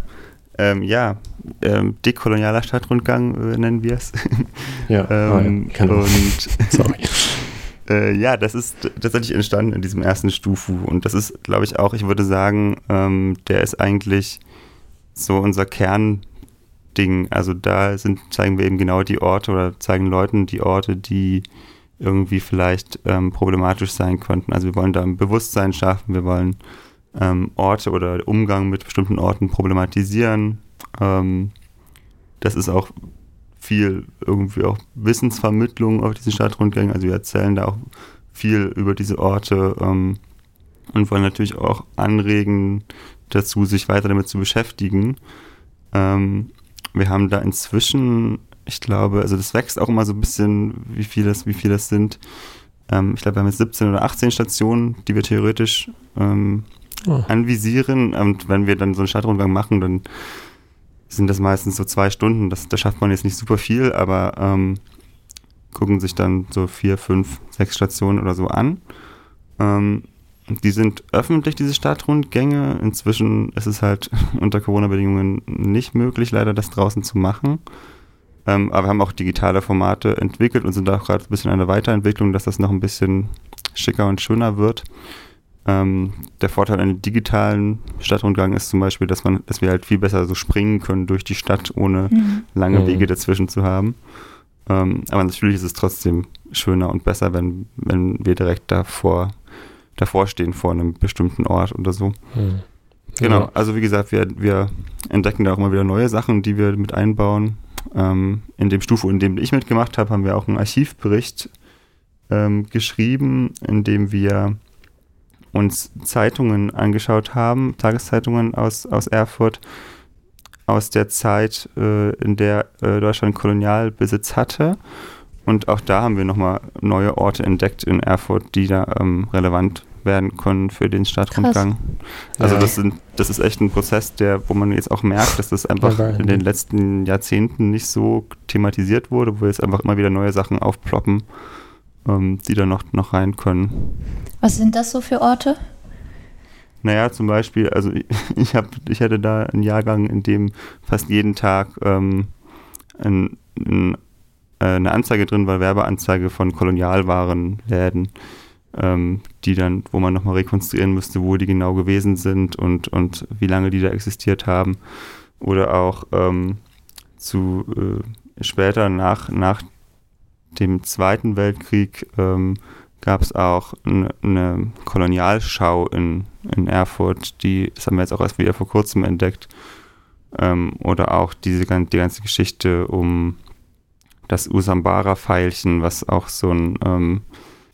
Ähm, ja, ähm, dekolonialer Stadtrundgang äh, nennen wir es. Ja, ähm, ja genau. Und Sorry. Äh, ja, das ist tatsächlich entstanden in diesem ersten Stufu. Und das ist, glaube ich, auch, ich würde sagen, ähm, der ist eigentlich so unser Kernding. Also da sind, zeigen wir eben genau die Orte oder zeigen Leuten die Orte, die irgendwie vielleicht ähm, problematisch sein könnten. Also wir wollen da ein Bewusstsein schaffen, wir wollen ähm, Orte oder Umgang mit bestimmten Orten problematisieren. Ähm, das ist auch viel irgendwie auch Wissensvermittlung auf diesen Stadtrundgängen. Also wir erzählen da auch viel über diese Orte ähm, und wollen natürlich auch anregen dazu, sich weiter damit zu beschäftigen. Ähm, wir haben da inzwischen, ich glaube, also das wächst auch immer so ein bisschen, wie viel das, wie viel das sind. Ähm, ich glaube, wir haben jetzt 17 oder 18 Stationen, die wir theoretisch ähm, oh. anvisieren. Und wenn wir dann so einen Stadtrundgang machen, dann sind das meistens so zwei Stunden. Das, da schafft man jetzt nicht super viel, aber ähm, gucken sich dann so vier, fünf, sechs Stationen oder so an. Ähm, die sind öffentlich, diese Stadtrundgänge. Inzwischen ist es halt unter Corona-Bedingungen nicht möglich, leider das draußen zu machen. Ähm, aber wir haben auch digitale Formate entwickelt und sind auch gerade ein bisschen der Weiterentwicklung, dass das noch ein bisschen schicker und schöner wird. Ähm, der Vorteil an einem digitalen Stadtrundgang ist zum Beispiel, dass man, dass wir halt viel besser so springen können durch die Stadt, ohne mhm. lange mhm. Wege dazwischen zu haben. Ähm, aber natürlich ist es trotzdem schöner und besser, wenn, wenn wir direkt davor, davor stehen, vor einem bestimmten Ort oder so. Mhm. Genau, also wie gesagt, wir, wir entdecken da auch immer wieder neue Sachen, die wir mit einbauen. Ähm, in dem Stufe, in dem ich mitgemacht habe, haben wir auch einen Archivbericht ähm, geschrieben, in dem wir uns Zeitungen angeschaut haben, Tageszeitungen aus, aus Erfurt, aus der Zeit, äh, in der äh, Deutschland Kolonialbesitz hatte. Und auch da haben wir nochmal neue Orte entdeckt in Erfurt, die da ähm, relevant werden können für den Stadtrundgang. Also ja. das, sind, das ist echt ein Prozess, der, wo man jetzt auch merkt, dass das einfach in den letzten Jahrzehnten nicht so thematisiert wurde, wo jetzt einfach immer wieder neue Sachen aufploppen ähm, die da noch, noch rein können. Was sind das so für Orte? Naja, zum Beispiel, also ich, ich, hab, ich hatte da einen Jahrgang, in dem fast jeden Tag ähm, ein, ein, äh, eine Anzeige drin war, Werbeanzeige von Kolonialwarenläden, ähm, die dann, wo man nochmal rekonstruieren müsste, wo die genau gewesen sind und, und wie lange die da existiert haben. Oder auch ähm, zu äh, später nach, nach dem Zweiten Weltkrieg ähm, gab es auch eine Kolonialschau in, in Erfurt, die, das haben wir jetzt auch erst wieder vor kurzem entdeckt, Ähm, oder auch diese, die ganze Geschichte um das Usambara-Pfeilchen, was auch so ein, ähm,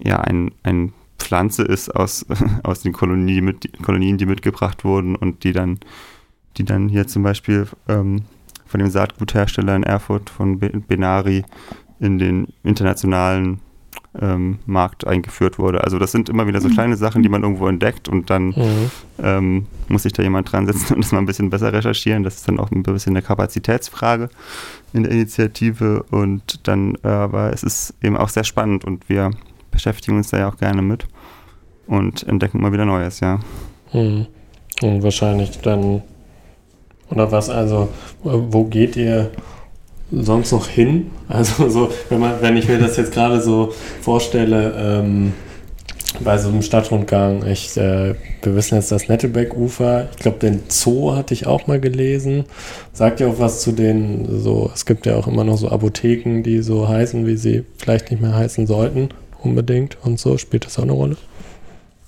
ja, ein, ein Pflanze ist aus, aus den Kolonien, mit, Kolonien, die mitgebracht wurden und die dann, die dann hier zum Beispiel ähm, von dem Saatguthersteller in Erfurt von Benari in den internationalen ähm, Markt eingeführt wurde. Also das sind immer wieder so mhm. kleine Sachen, die man irgendwo entdeckt und dann mhm. ähm, muss sich da jemand dran setzen und das mal ein bisschen besser recherchieren. Das ist dann auch ein bisschen eine Kapazitätsfrage in der Initiative und dann, äh, aber es ist eben auch sehr spannend und wir beschäftigen uns da ja auch gerne mit und entdecken immer wieder Neues, ja. Mhm. Und wahrscheinlich dann, oder was, also, wo geht ihr sonst noch hin? Also so, wenn man, wenn ich mir das jetzt gerade so vorstelle, ähm, bei so einem Stadtrundgang, ich, äh, wir wissen jetzt das Nettelbeck-Ufer, ich glaube, den Zoo hatte ich auch mal gelesen. Sagt ihr auch was zu den, so, es gibt ja auch immer noch so Apotheken, die so heißen, wie sie vielleicht nicht mehr heißen sollten, unbedingt und so. Spielt das auch eine Rolle?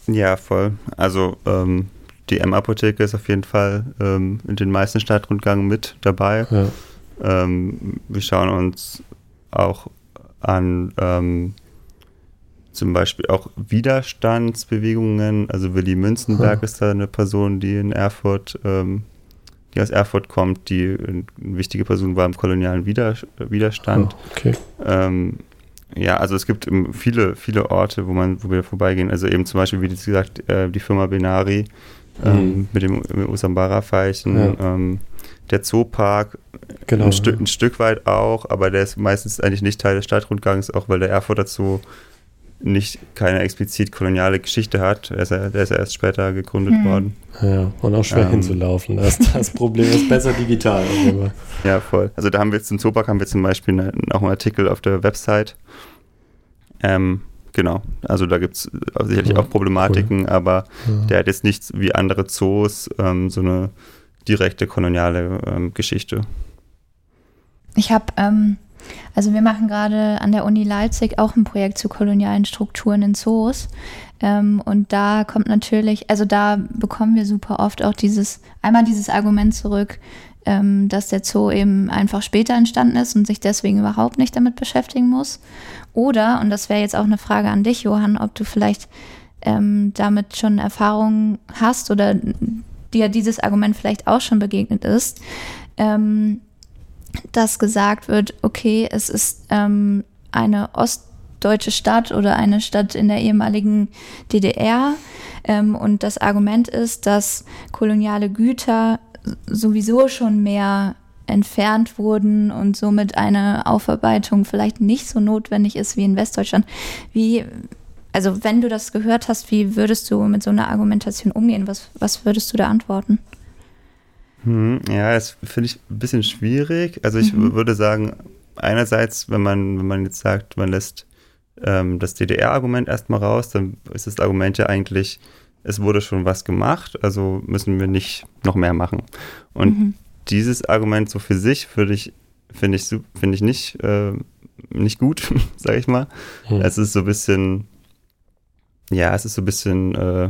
Ja, voll. Also, ähm, die M-Apotheke ist auf jeden Fall ähm, in den meisten Stadtrundgängen mit dabei. Ja. Ähm, wir schauen uns auch an ähm, zum Beispiel auch Widerstandsbewegungen. Also Willi Münzenberg hm. ist da eine Person, die in Erfurt, ähm, die aus Erfurt kommt, die eine wichtige Person war im kolonialen Wider Widerstand. Oh, okay. Ähm, ja, also es gibt viele, viele Orte, wo man, wo wir vorbeigehen. Also eben zum Beispiel, wie gesagt, äh, die Firma Benari mhm. mit dem Usambara-Veilchen. Ja. Der Zoopark genau, ein, Stück, ein Stück weit auch, aber der ist meistens eigentlich nicht Teil des Stadtrundgangs, auch weil der Erfurter Zoo nicht keine explizit koloniale Geschichte hat. Der ist, der ist erst später gegründet mhm. worden. Ja, und auch schwer ähm, hinzulaufen. Das, das Problem ist besser digital. ja, voll. Also da haben wir jetzt zum Zoopark haben wir zum Beispiel eine, auch einen Artikel auf der Website. Ähm, genau. Also da gibt es sicherlich ja, auch Problematiken, cool. aber ja. der hat jetzt nichts wie andere Zoos, ähm, so eine direkte koloniale ähm, Geschichte. Ich habe, ähm, also wir machen gerade an der Uni Leipzig auch ein Projekt zu kolonialen Strukturen in Zoos. Ähm, und da kommt natürlich, also da bekommen wir super oft auch dieses, einmal dieses Argument zurück, ähm, dass der Zoo eben einfach später entstanden ist und sich deswegen überhaupt nicht damit beschäftigen muss. Oder, und das wäre jetzt auch eine Frage an dich, Johann, ob du vielleicht ähm, damit schon Erfahrungen hast oder dir dieses Argument vielleicht auch schon begegnet ist, ähm, dass gesagt wird, okay, es ist ähm, eine ostdeutsche Stadt oder eine Stadt in der ehemaligen DDR. Ähm, und das Argument ist, dass koloniale Güter sowieso schon mehr entfernt wurden und somit eine Aufarbeitung vielleicht nicht so notwendig ist wie in Westdeutschland. Wie, also wenn du das gehört hast, wie würdest du mit so einer Argumentation umgehen? Was, was würdest du da antworten? Hm, ja, das finde ich ein bisschen schwierig. Also ich mhm. würde sagen, einerseits, wenn man, wenn man jetzt sagt, man lässt ähm, das DDR-Argument erstmal raus, dann ist das Argument ja eigentlich, es wurde schon was gemacht, also müssen wir nicht noch mehr machen. Und mhm. dieses Argument so für sich würde ich, finde ich, finde ich nicht, äh, nicht gut, sage ich mal. Mhm. Es ist so ein bisschen, ja, es ist so ein bisschen äh,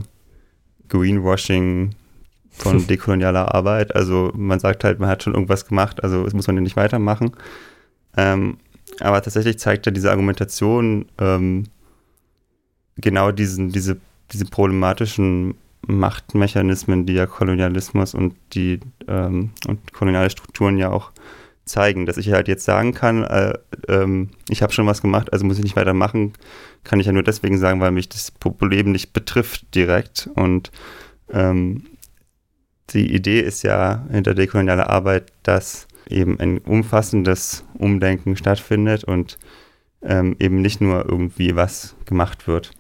Greenwashing von dekolonialer Arbeit. Also man sagt halt, man hat schon irgendwas gemacht, also das muss man ja nicht weitermachen. Ähm, aber tatsächlich zeigt ja diese Argumentation ähm, genau diesen, diese, diese problematischen Machtmechanismen, die ja Kolonialismus und die ähm, und koloniale Strukturen ja auch zeigen, dass ich halt jetzt sagen kann, äh, ähm, ich habe schon was gemacht, also muss ich nicht weitermachen, kann ich ja nur deswegen sagen, weil mich das Problem nicht betrifft direkt und ähm, die Idee ist ja hinter dekolonialer Arbeit, dass eben ein umfassendes Umdenken stattfindet und ähm, eben nicht nur irgendwie was gemacht wird.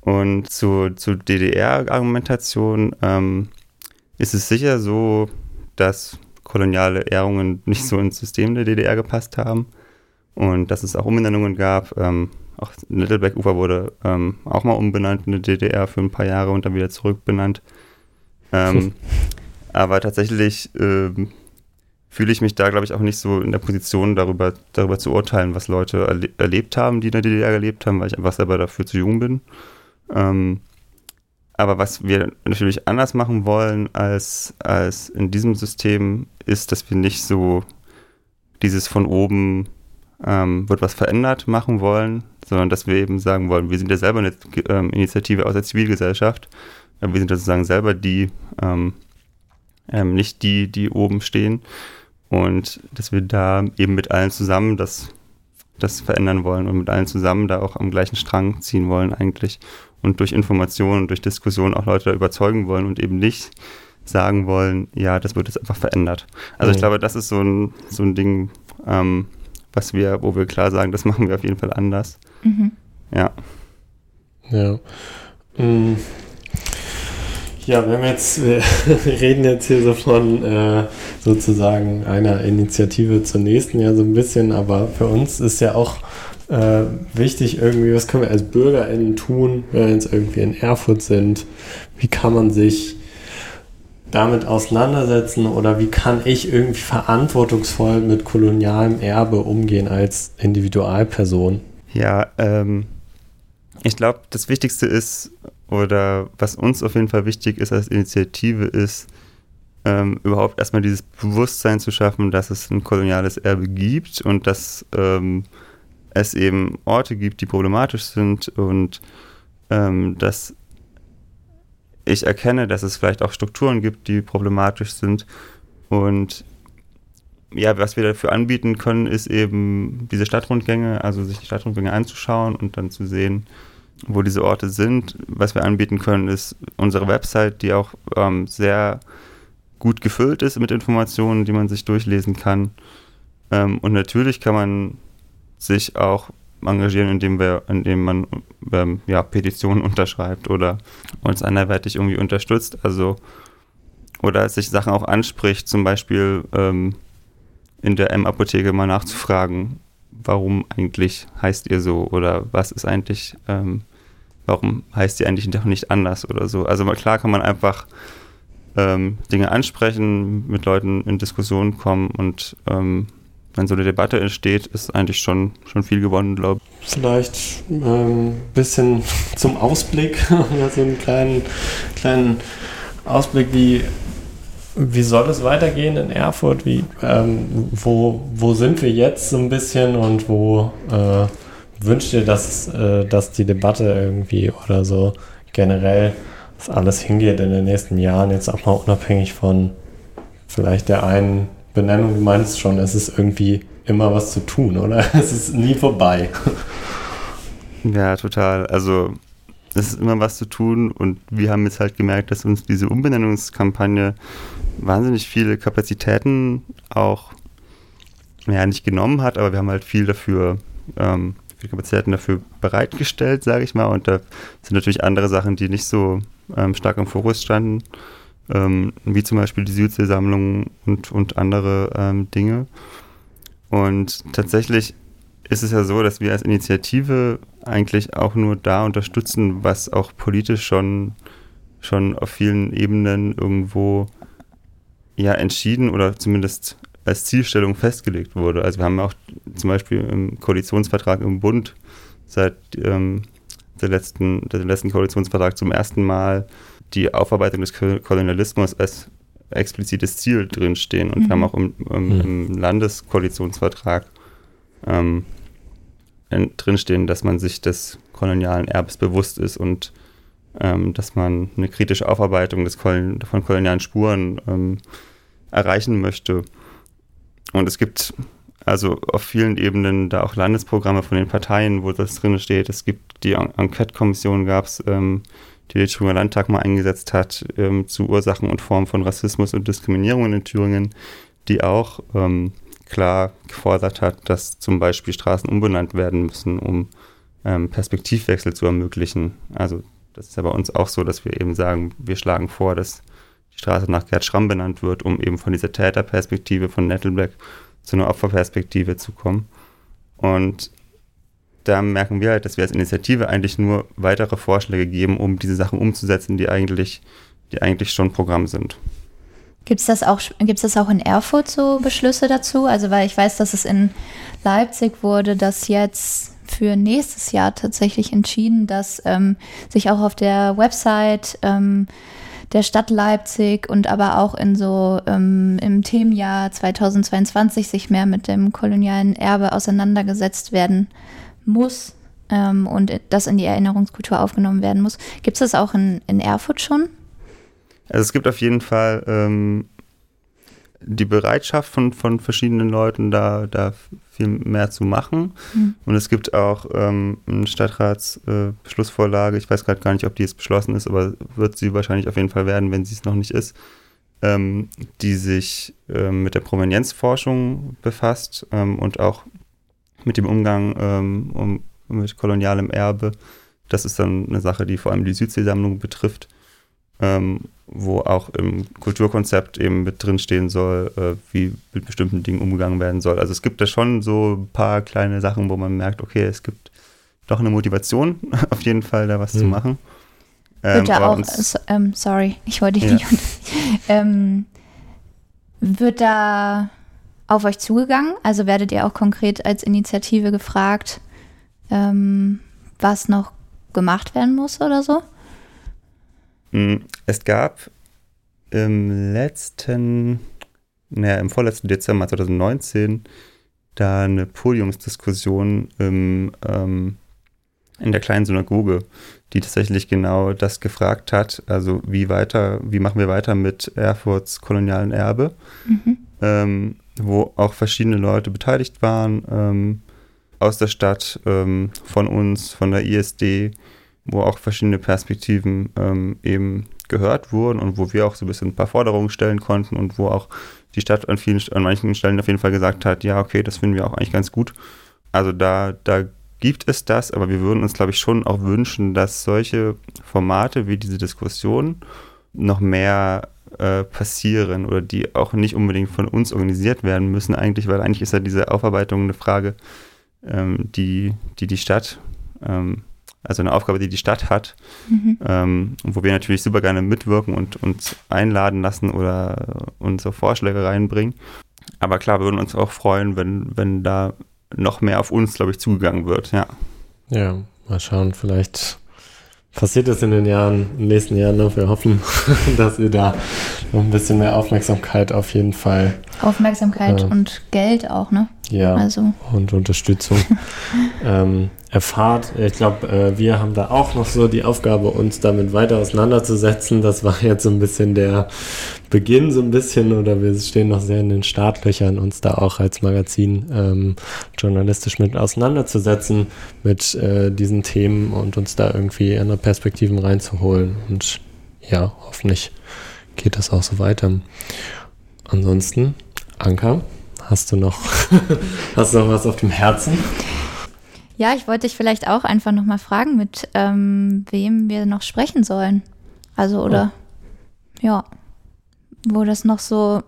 Und zu, zu DDR-Argumentation ähm, ist es sicher so, dass koloniale Ehrungen nicht so ins System der DDR gepasst haben und dass es auch Umbenennungen gab. Ähm, auch Littleback-Ufer wurde ähm, auch mal umbenannt in der DDR für ein paar Jahre und dann wieder zurückbenannt. Ähm, aber tatsächlich ähm, fühle ich mich da, glaube ich, auch nicht so in der Position, darüber, darüber zu urteilen, was Leute erle erlebt haben, die in der DDR gelebt haben, weil ich einfach selber dafür zu jung bin. Ähm, aber was wir natürlich anders machen wollen als, als in diesem System, ist, dass wir nicht so dieses von oben ähm, wird was verändert machen wollen, sondern dass wir eben sagen wollen, wir sind ja selber eine ähm, Initiative aus der Zivilgesellschaft. Wir sind sozusagen selber die, ähm, ähm, nicht die, die oben stehen. Und dass wir da eben mit allen zusammen das, das verändern wollen und mit allen zusammen da auch am gleichen Strang ziehen wollen eigentlich. Und durch Informationen und durch Diskussion auch Leute da überzeugen wollen und eben nicht sagen wollen, ja, das wird jetzt einfach verändert. Also mhm. ich glaube, das ist so ein, so ein Ding, ähm, was wir, wo wir klar sagen, das machen wir auf jeden Fall anders. Mhm. Ja. Ja. Mhm. Ja, wir jetzt, wir reden jetzt hier so von äh, sozusagen einer Initiative zur nächsten, ja, so ein bisschen, aber für uns ist ja auch äh, wichtig irgendwie, was können wir als BürgerInnen tun, wenn wir jetzt irgendwie in Erfurt sind? Wie kann man sich damit auseinandersetzen oder wie kann ich irgendwie verantwortungsvoll mit kolonialem Erbe umgehen als Individualperson? Ja, ähm, ich glaube, das Wichtigste ist, oder was uns auf jeden Fall wichtig ist als Initiative, ist ähm, überhaupt erstmal dieses Bewusstsein zu schaffen, dass es ein koloniales Erbe gibt und dass ähm, es eben Orte gibt, die problematisch sind und ähm, dass ich erkenne, dass es vielleicht auch Strukturen gibt, die problematisch sind. Und ja, was wir dafür anbieten können, ist eben diese Stadtrundgänge, also sich die Stadtrundgänge anzuschauen und dann zu sehen, wo diese Orte sind. Was wir anbieten können, ist unsere Website, die auch ähm, sehr gut gefüllt ist mit Informationen, die man sich durchlesen kann. Ähm, und natürlich kann man sich auch engagieren, indem, wir, indem man ähm, ja, Petitionen unterschreibt oder uns anderweitig irgendwie unterstützt. Also oder sich Sachen auch anspricht, zum Beispiel ähm, in der M-Apotheke mal nachzufragen, warum eigentlich heißt ihr so oder was ist eigentlich ähm, warum heißt die eigentlich doch nicht anders oder so. Also klar kann man einfach ähm, Dinge ansprechen, mit Leuten in Diskussionen kommen und ähm, wenn so eine Debatte entsteht, ist eigentlich schon, schon viel gewonnen, glaube ich. Vielleicht ein ähm, bisschen zum Ausblick, so einen kleinen, kleinen Ausblick, wie, wie soll es weitergehen in Erfurt? Wie, ähm, wo, wo sind wir jetzt so ein bisschen und wo äh, wünscht dir, dass, äh, dass die Debatte irgendwie oder so generell dass alles hingeht in den nächsten Jahren, jetzt auch mal unabhängig von vielleicht der einen Benennung. Du meinst schon, es ist irgendwie immer was zu tun, oder? Es ist nie vorbei. Ja, total. Also es ist immer was zu tun und wir haben jetzt halt gemerkt, dass uns diese Umbenennungskampagne wahnsinnig viele Kapazitäten auch ja, nicht genommen hat, aber wir haben halt viel dafür ähm, viele Kapazitäten dafür bereitgestellt, sage ich mal. Und da sind natürlich andere Sachen, die nicht so ähm, stark im Fokus standen, ähm, wie zum Beispiel die Südseesammlung und, und andere ähm, Dinge. Und tatsächlich ist es ja so, dass wir als Initiative eigentlich auch nur da unterstützen, was auch politisch schon, schon auf vielen Ebenen irgendwo ja entschieden oder zumindest als Zielstellung festgelegt wurde. Also wir haben auch zum Beispiel im Koalitionsvertrag im Bund seit ähm, der letzten, der letzten Koalitionsvertrag zum ersten Mal die Aufarbeitung des Kolonialismus als explizites Ziel drinstehen. Und mhm. wir haben auch im, im, mhm. im Landeskoalitionsvertrag ähm, drinstehen, dass man sich des kolonialen Erbes bewusst ist und ähm, dass man eine kritische Aufarbeitung des Kolon von kolonialen Spuren ähm, erreichen möchte. Und es gibt also auf vielen Ebenen da auch Landesprogramme von den Parteien, wo das drin steht. Es gibt die Enquete-Kommission, gab es, ähm, die der Thüringer Landtag mal eingesetzt hat ähm, zu Ursachen und Formen von Rassismus und Diskriminierung in Thüringen, die auch ähm, klar gefordert hat, dass zum Beispiel Straßen umbenannt werden müssen, um ähm, Perspektivwechsel zu ermöglichen. Also das ist ja bei uns auch so, dass wir eben sagen, wir schlagen vor, dass die Straße nach Gerd Schramm benannt wird, um eben von dieser Täterperspektive von Nettleback zu einer Opferperspektive zu kommen. Und da merken wir halt, dass wir als Initiative eigentlich nur weitere Vorschläge geben, um diese Sachen umzusetzen, die eigentlich, die eigentlich schon Programm sind. Gibt es das, das auch in Erfurt so Beschlüsse dazu? Also, weil ich weiß, dass es in Leipzig wurde, dass jetzt für nächstes Jahr tatsächlich entschieden, dass ähm, sich auch auf der Website ähm, der Stadt Leipzig und aber auch in so ähm, im Themenjahr 2022 sich mehr mit dem kolonialen Erbe auseinandergesetzt werden muss ähm, und das in die Erinnerungskultur aufgenommen werden muss. Gibt es das auch in, in Erfurt schon? Also es gibt auf jeden Fall ähm, die Bereitschaft von, von verschiedenen Leuten, da, da viel mehr zu machen. Mhm. Und es gibt auch ähm, eine Stadtratsbeschlussvorlage, äh, ich weiß gerade gar nicht, ob die jetzt beschlossen ist, aber wird sie wahrscheinlich auf jeden Fall werden, wenn sie es noch nicht ist, ähm, die sich ähm, mit der Provenienzforschung befasst ähm, und auch mit dem Umgang ähm, um, mit kolonialem Erbe. Das ist dann eine Sache, die vor allem die Südseesammlung betrifft ähm, wo auch im Kulturkonzept eben mit drinstehen soll, äh, wie mit bestimmten Dingen umgegangen werden soll. Also es gibt da schon so ein paar kleine Sachen, wo man merkt, okay, es gibt doch eine Motivation, auf jeden Fall da was mhm. zu machen. Ähm, wird da auch, uns, ähm, sorry, ich wollte dich ja. nicht ähm, wird da auf euch zugegangen? Also werdet ihr auch konkret als Initiative gefragt, ähm, was noch gemacht werden muss oder so? Hm, es gab im letzten, naja, im vorletzten Dezember 2019 da eine Podiumsdiskussion im, ähm, in der kleinen Synagoge, die tatsächlich genau das gefragt hat, also wie weiter, wie machen wir weiter mit Erfurts kolonialen Erbe, mhm. ähm, wo auch verschiedene Leute beteiligt waren, ähm, aus der Stadt, ähm, von uns, von der ISD, wo auch verschiedene Perspektiven ähm, eben gehört wurden und wo wir auch so ein bisschen ein paar Forderungen stellen konnten und wo auch die Stadt an vielen, an manchen Stellen auf jeden Fall gesagt hat, ja, okay, das finden wir auch eigentlich ganz gut. Also da, da gibt es das, aber wir würden uns, glaube ich, schon auch wünschen, dass solche Formate wie diese Diskussion noch mehr äh, passieren oder die auch nicht unbedingt von uns organisiert werden müssen eigentlich, weil eigentlich ist ja diese Aufarbeitung eine Frage, ähm, die, die die Stadt ähm, also eine Aufgabe, die die Stadt hat, mhm. ähm, wo wir natürlich super gerne mitwirken und uns einladen lassen oder unsere Vorschläge reinbringen. Aber klar, wir würden uns auch freuen, wenn, wenn da noch mehr auf uns, glaube ich, zugegangen wird, ja. Ja, mal schauen, vielleicht passiert es in den Jahren, in den nächsten Jahren noch. Wir hoffen, dass ihr da noch ein bisschen mehr Aufmerksamkeit auf jeden Fall. Aufmerksamkeit äh, und Geld auch, ne? Ja. Also. Und Unterstützung ähm, erfahrt. Ich glaube, äh, wir haben da auch noch so die Aufgabe, uns damit weiter auseinanderzusetzen. Das war jetzt so ein bisschen der Beginn, so ein bisschen, oder wir stehen noch sehr in den Startlöchern, uns da auch als Magazin ähm, journalistisch mit auseinanderzusetzen, mit äh, diesen Themen und uns da irgendwie andere Perspektiven reinzuholen. Und ja, hoffentlich geht das auch so weiter. Ansonsten, Anka, hast du noch, hast du noch was auf dem Herzen? Ja, ich wollte dich vielleicht auch einfach nochmal fragen, mit ähm, wem wir noch sprechen sollen. Also, oder, oh. ja, wo das noch so,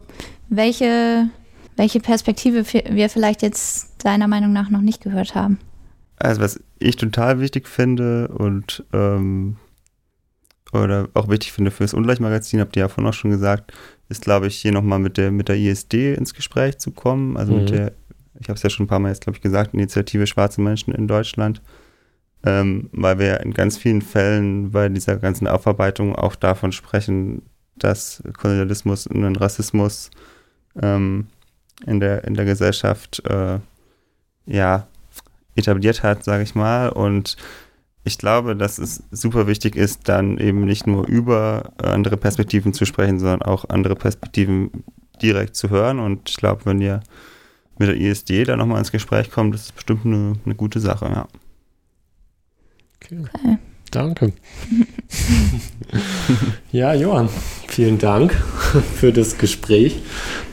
welche, welche Perspektive wir vielleicht jetzt deiner Meinung nach noch nicht gehört haben. Also, was ich total wichtig finde und ähm, oder auch wichtig finde für das Ungleichmagazin, habt ihr ja vorhin auch schon gesagt, ist, glaube ich, hier nochmal mit der, mit der ISD ins Gespräch zu kommen, also mhm. mit der ich habe es ja schon ein paar Mal jetzt, glaube ich, gesagt, Initiative Schwarze Menschen in Deutschland, ähm, weil wir in ganz vielen Fällen bei dieser ganzen Aufarbeitung auch davon sprechen, dass Kolonialismus und Rassismus ähm, in, der, in der Gesellschaft äh, ja, etabliert hat, sage ich mal. Und ich glaube, dass es super wichtig ist, dann eben nicht nur über andere Perspektiven zu sprechen, sondern auch andere Perspektiven direkt zu hören. Und ich glaube, wenn ihr mit der ISD da nochmal ins Gespräch kommen, das ist bestimmt eine, eine gute Sache, ja. Okay. okay. Danke. ja, Johann, vielen Dank für das Gespräch.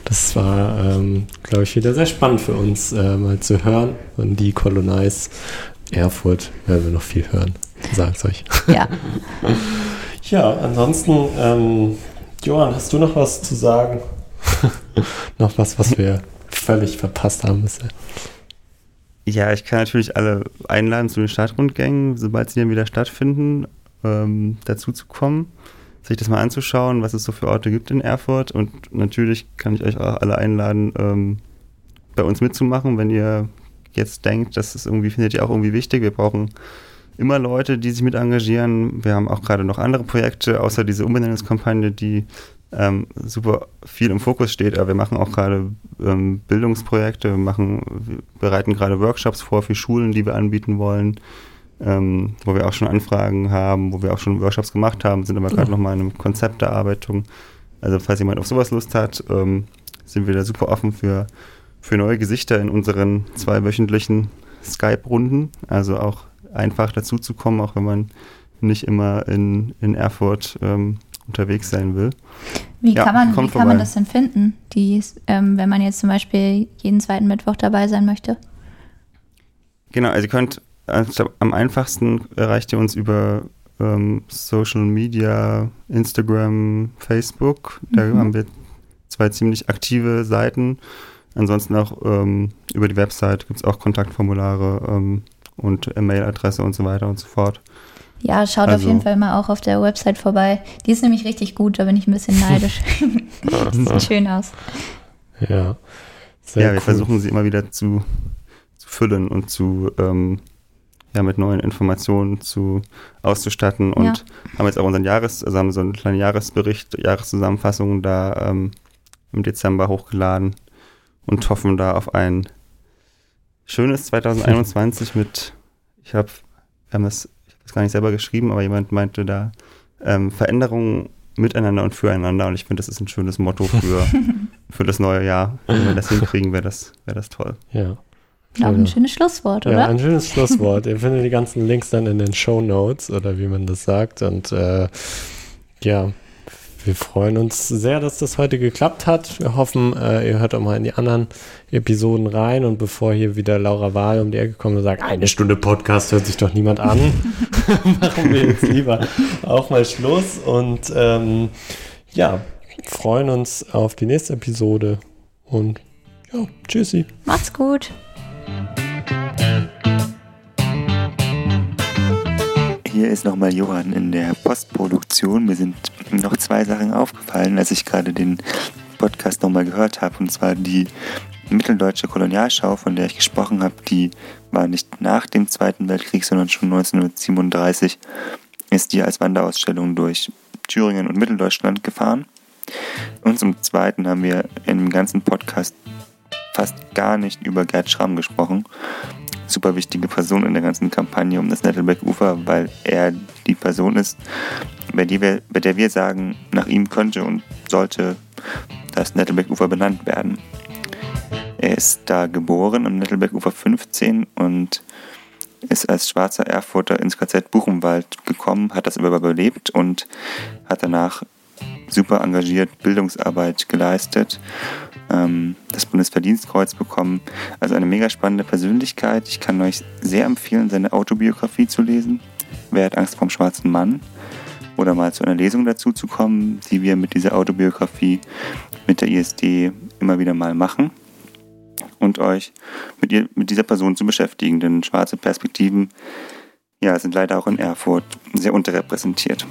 Das war, ähm, glaube ich, wieder sehr spannend für uns, äh, mal zu hören. Und die Colonize Erfurt werden wir noch viel hören. Sagt's euch. Ja. ja, ansonsten, ähm, Johann, hast du noch was zu sagen? noch was, was wir völlig verpasst haben bisher. Ja, ich kann natürlich alle einladen zu den Stadtrundgängen, sobald sie dann wieder stattfinden, ähm, dazu zu kommen, sich das mal anzuschauen, was es so für Orte gibt in Erfurt. Und natürlich kann ich euch auch alle einladen, ähm, bei uns mitzumachen, wenn ihr jetzt denkt, das ist irgendwie, findet ihr auch irgendwie wichtig. Wir brauchen immer Leute, die sich mit engagieren. Wir haben auch gerade noch andere Projekte, außer diese Umbenennungskampagne, die ähm, super viel im Fokus steht. Aber wir machen auch gerade ähm, Bildungsprojekte, wir, machen, wir bereiten gerade Workshops vor für Schulen, die wir anbieten wollen, ähm, wo wir auch schon Anfragen haben, wo wir auch schon Workshops gemacht haben, sind aber gerade ja. nochmal in einer Konzepterarbeitung. Also falls jemand auf sowas Lust hat, ähm, sind wir da super offen für, für neue Gesichter in unseren zweiwöchentlichen Skype-Runden. Also auch einfach dazu zu kommen, auch wenn man nicht immer in, in Erfurt ähm, unterwegs sein will. Wie ja, kann, man, wie kann man das denn finden, die, ähm, wenn man jetzt zum Beispiel jeden zweiten Mittwoch dabei sein möchte? Genau, also ihr könnt, also am einfachsten erreicht ihr uns über ähm, Social Media, Instagram, Facebook. Da mhm. haben wir zwei ziemlich aktive Seiten. Ansonsten auch ähm, über die Website gibt es auch Kontaktformulare ähm, und E-Mail-Adresse und so weiter und so fort. Ja, schaut also, auf jeden Fall mal auch auf der Website vorbei. Die ist nämlich richtig gut, da bin ich ein bisschen neidisch. Sieht schön aus. Ja. ja, wir cool. versuchen sie immer wieder zu, zu füllen und zu ähm, ja, mit neuen Informationen zu auszustatten und ja. haben jetzt auch unseren Jahres, also haben so einen kleinen Jahresbericht, Jahreszusammenfassung da ähm, im Dezember hochgeladen und hoffen da auf ein schönes 2021 mit, ich habe, wir haben das das gar nicht selber geschrieben, aber jemand meinte da ähm, Veränderungen miteinander und füreinander. Und ich finde, das ist ein schönes Motto für, für das neue Jahr. Wenn wir das hinkriegen, wäre das, wär das toll. Ja. Ja, ein schönes Schlusswort, oder? Ja, ein schönes Schlusswort. Ihr findet die ganzen Links dann in den Show Notes oder wie man das sagt. Und äh, ja, wir freuen uns sehr, dass das heute geklappt hat. Wir hoffen, äh, ihr hört auch mal in die anderen Episoden rein. Und bevor hier wieder Laura Wahl um die Ecke kommt und sagt, eine Stunde Podcast hört sich doch niemand an, machen wir jetzt lieber auch mal Schluss. Und ähm, ja, freuen uns auf die nächste Episode. Und ja, tschüssi. Macht's gut. Hier ist nochmal Johann in der Postproduktion. Mir sind noch zwei Sachen aufgefallen, als ich gerade den Podcast nochmal gehört habe. Und zwar die mitteldeutsche Kolonialschau, von der ich gesprochen habe, die war nicht nach dem Zweiten Weltkrieg, sondern schon 1937 ist die als Wanderausstellung durch Thüringen und Mitteldeutschland gefahren. Und zum Zweiten haben wir dem ganzen Podcast fast gar nicht über Gerd Schramm gesprochen super wichtige Person in der ganzen Kampagne um das Nettelbeck-Ufer, weil er die Person ist, bei der, wir, bei der wir sagen, nach ihm könnte und sollte das Nettelbeck-Ufer benannt werden. Er ist da geboren am Nettelbeck-Ufer 15 und ist als schwarzer Erfurter ins KZ Buchenwald gekommen, hat das aber überlebt und hat danach super engagiert Bildungsarbeit geleistet ähm, das Bundesverdienstkreuz bekommen. Also eine mega spannende Persönlichkeit. Ich kann euch sehr empfehlen, seine Autobiografie zu lesen. Wer hat Angst vom schwarzen Mann? Oder mal zu einer Lesung dazu zu kommen, die wir mit dieser Autobiografie mit der ISD immer wieder mal machen. Und euch mit, ihr, mit dieser Person zu beschäftigen, denn schwarze Perspektiven ja, sind leider auch in Erfurt sehr unterrepräsentiert.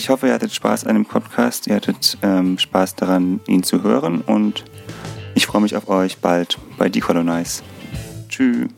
Ich hoffe, ihr hattet Spaß an dem Podcast, ihr hattet ähm, Spaß daran, ihn zu hören und ich freue mich auf euch bald bei Decolonize. Tschüss.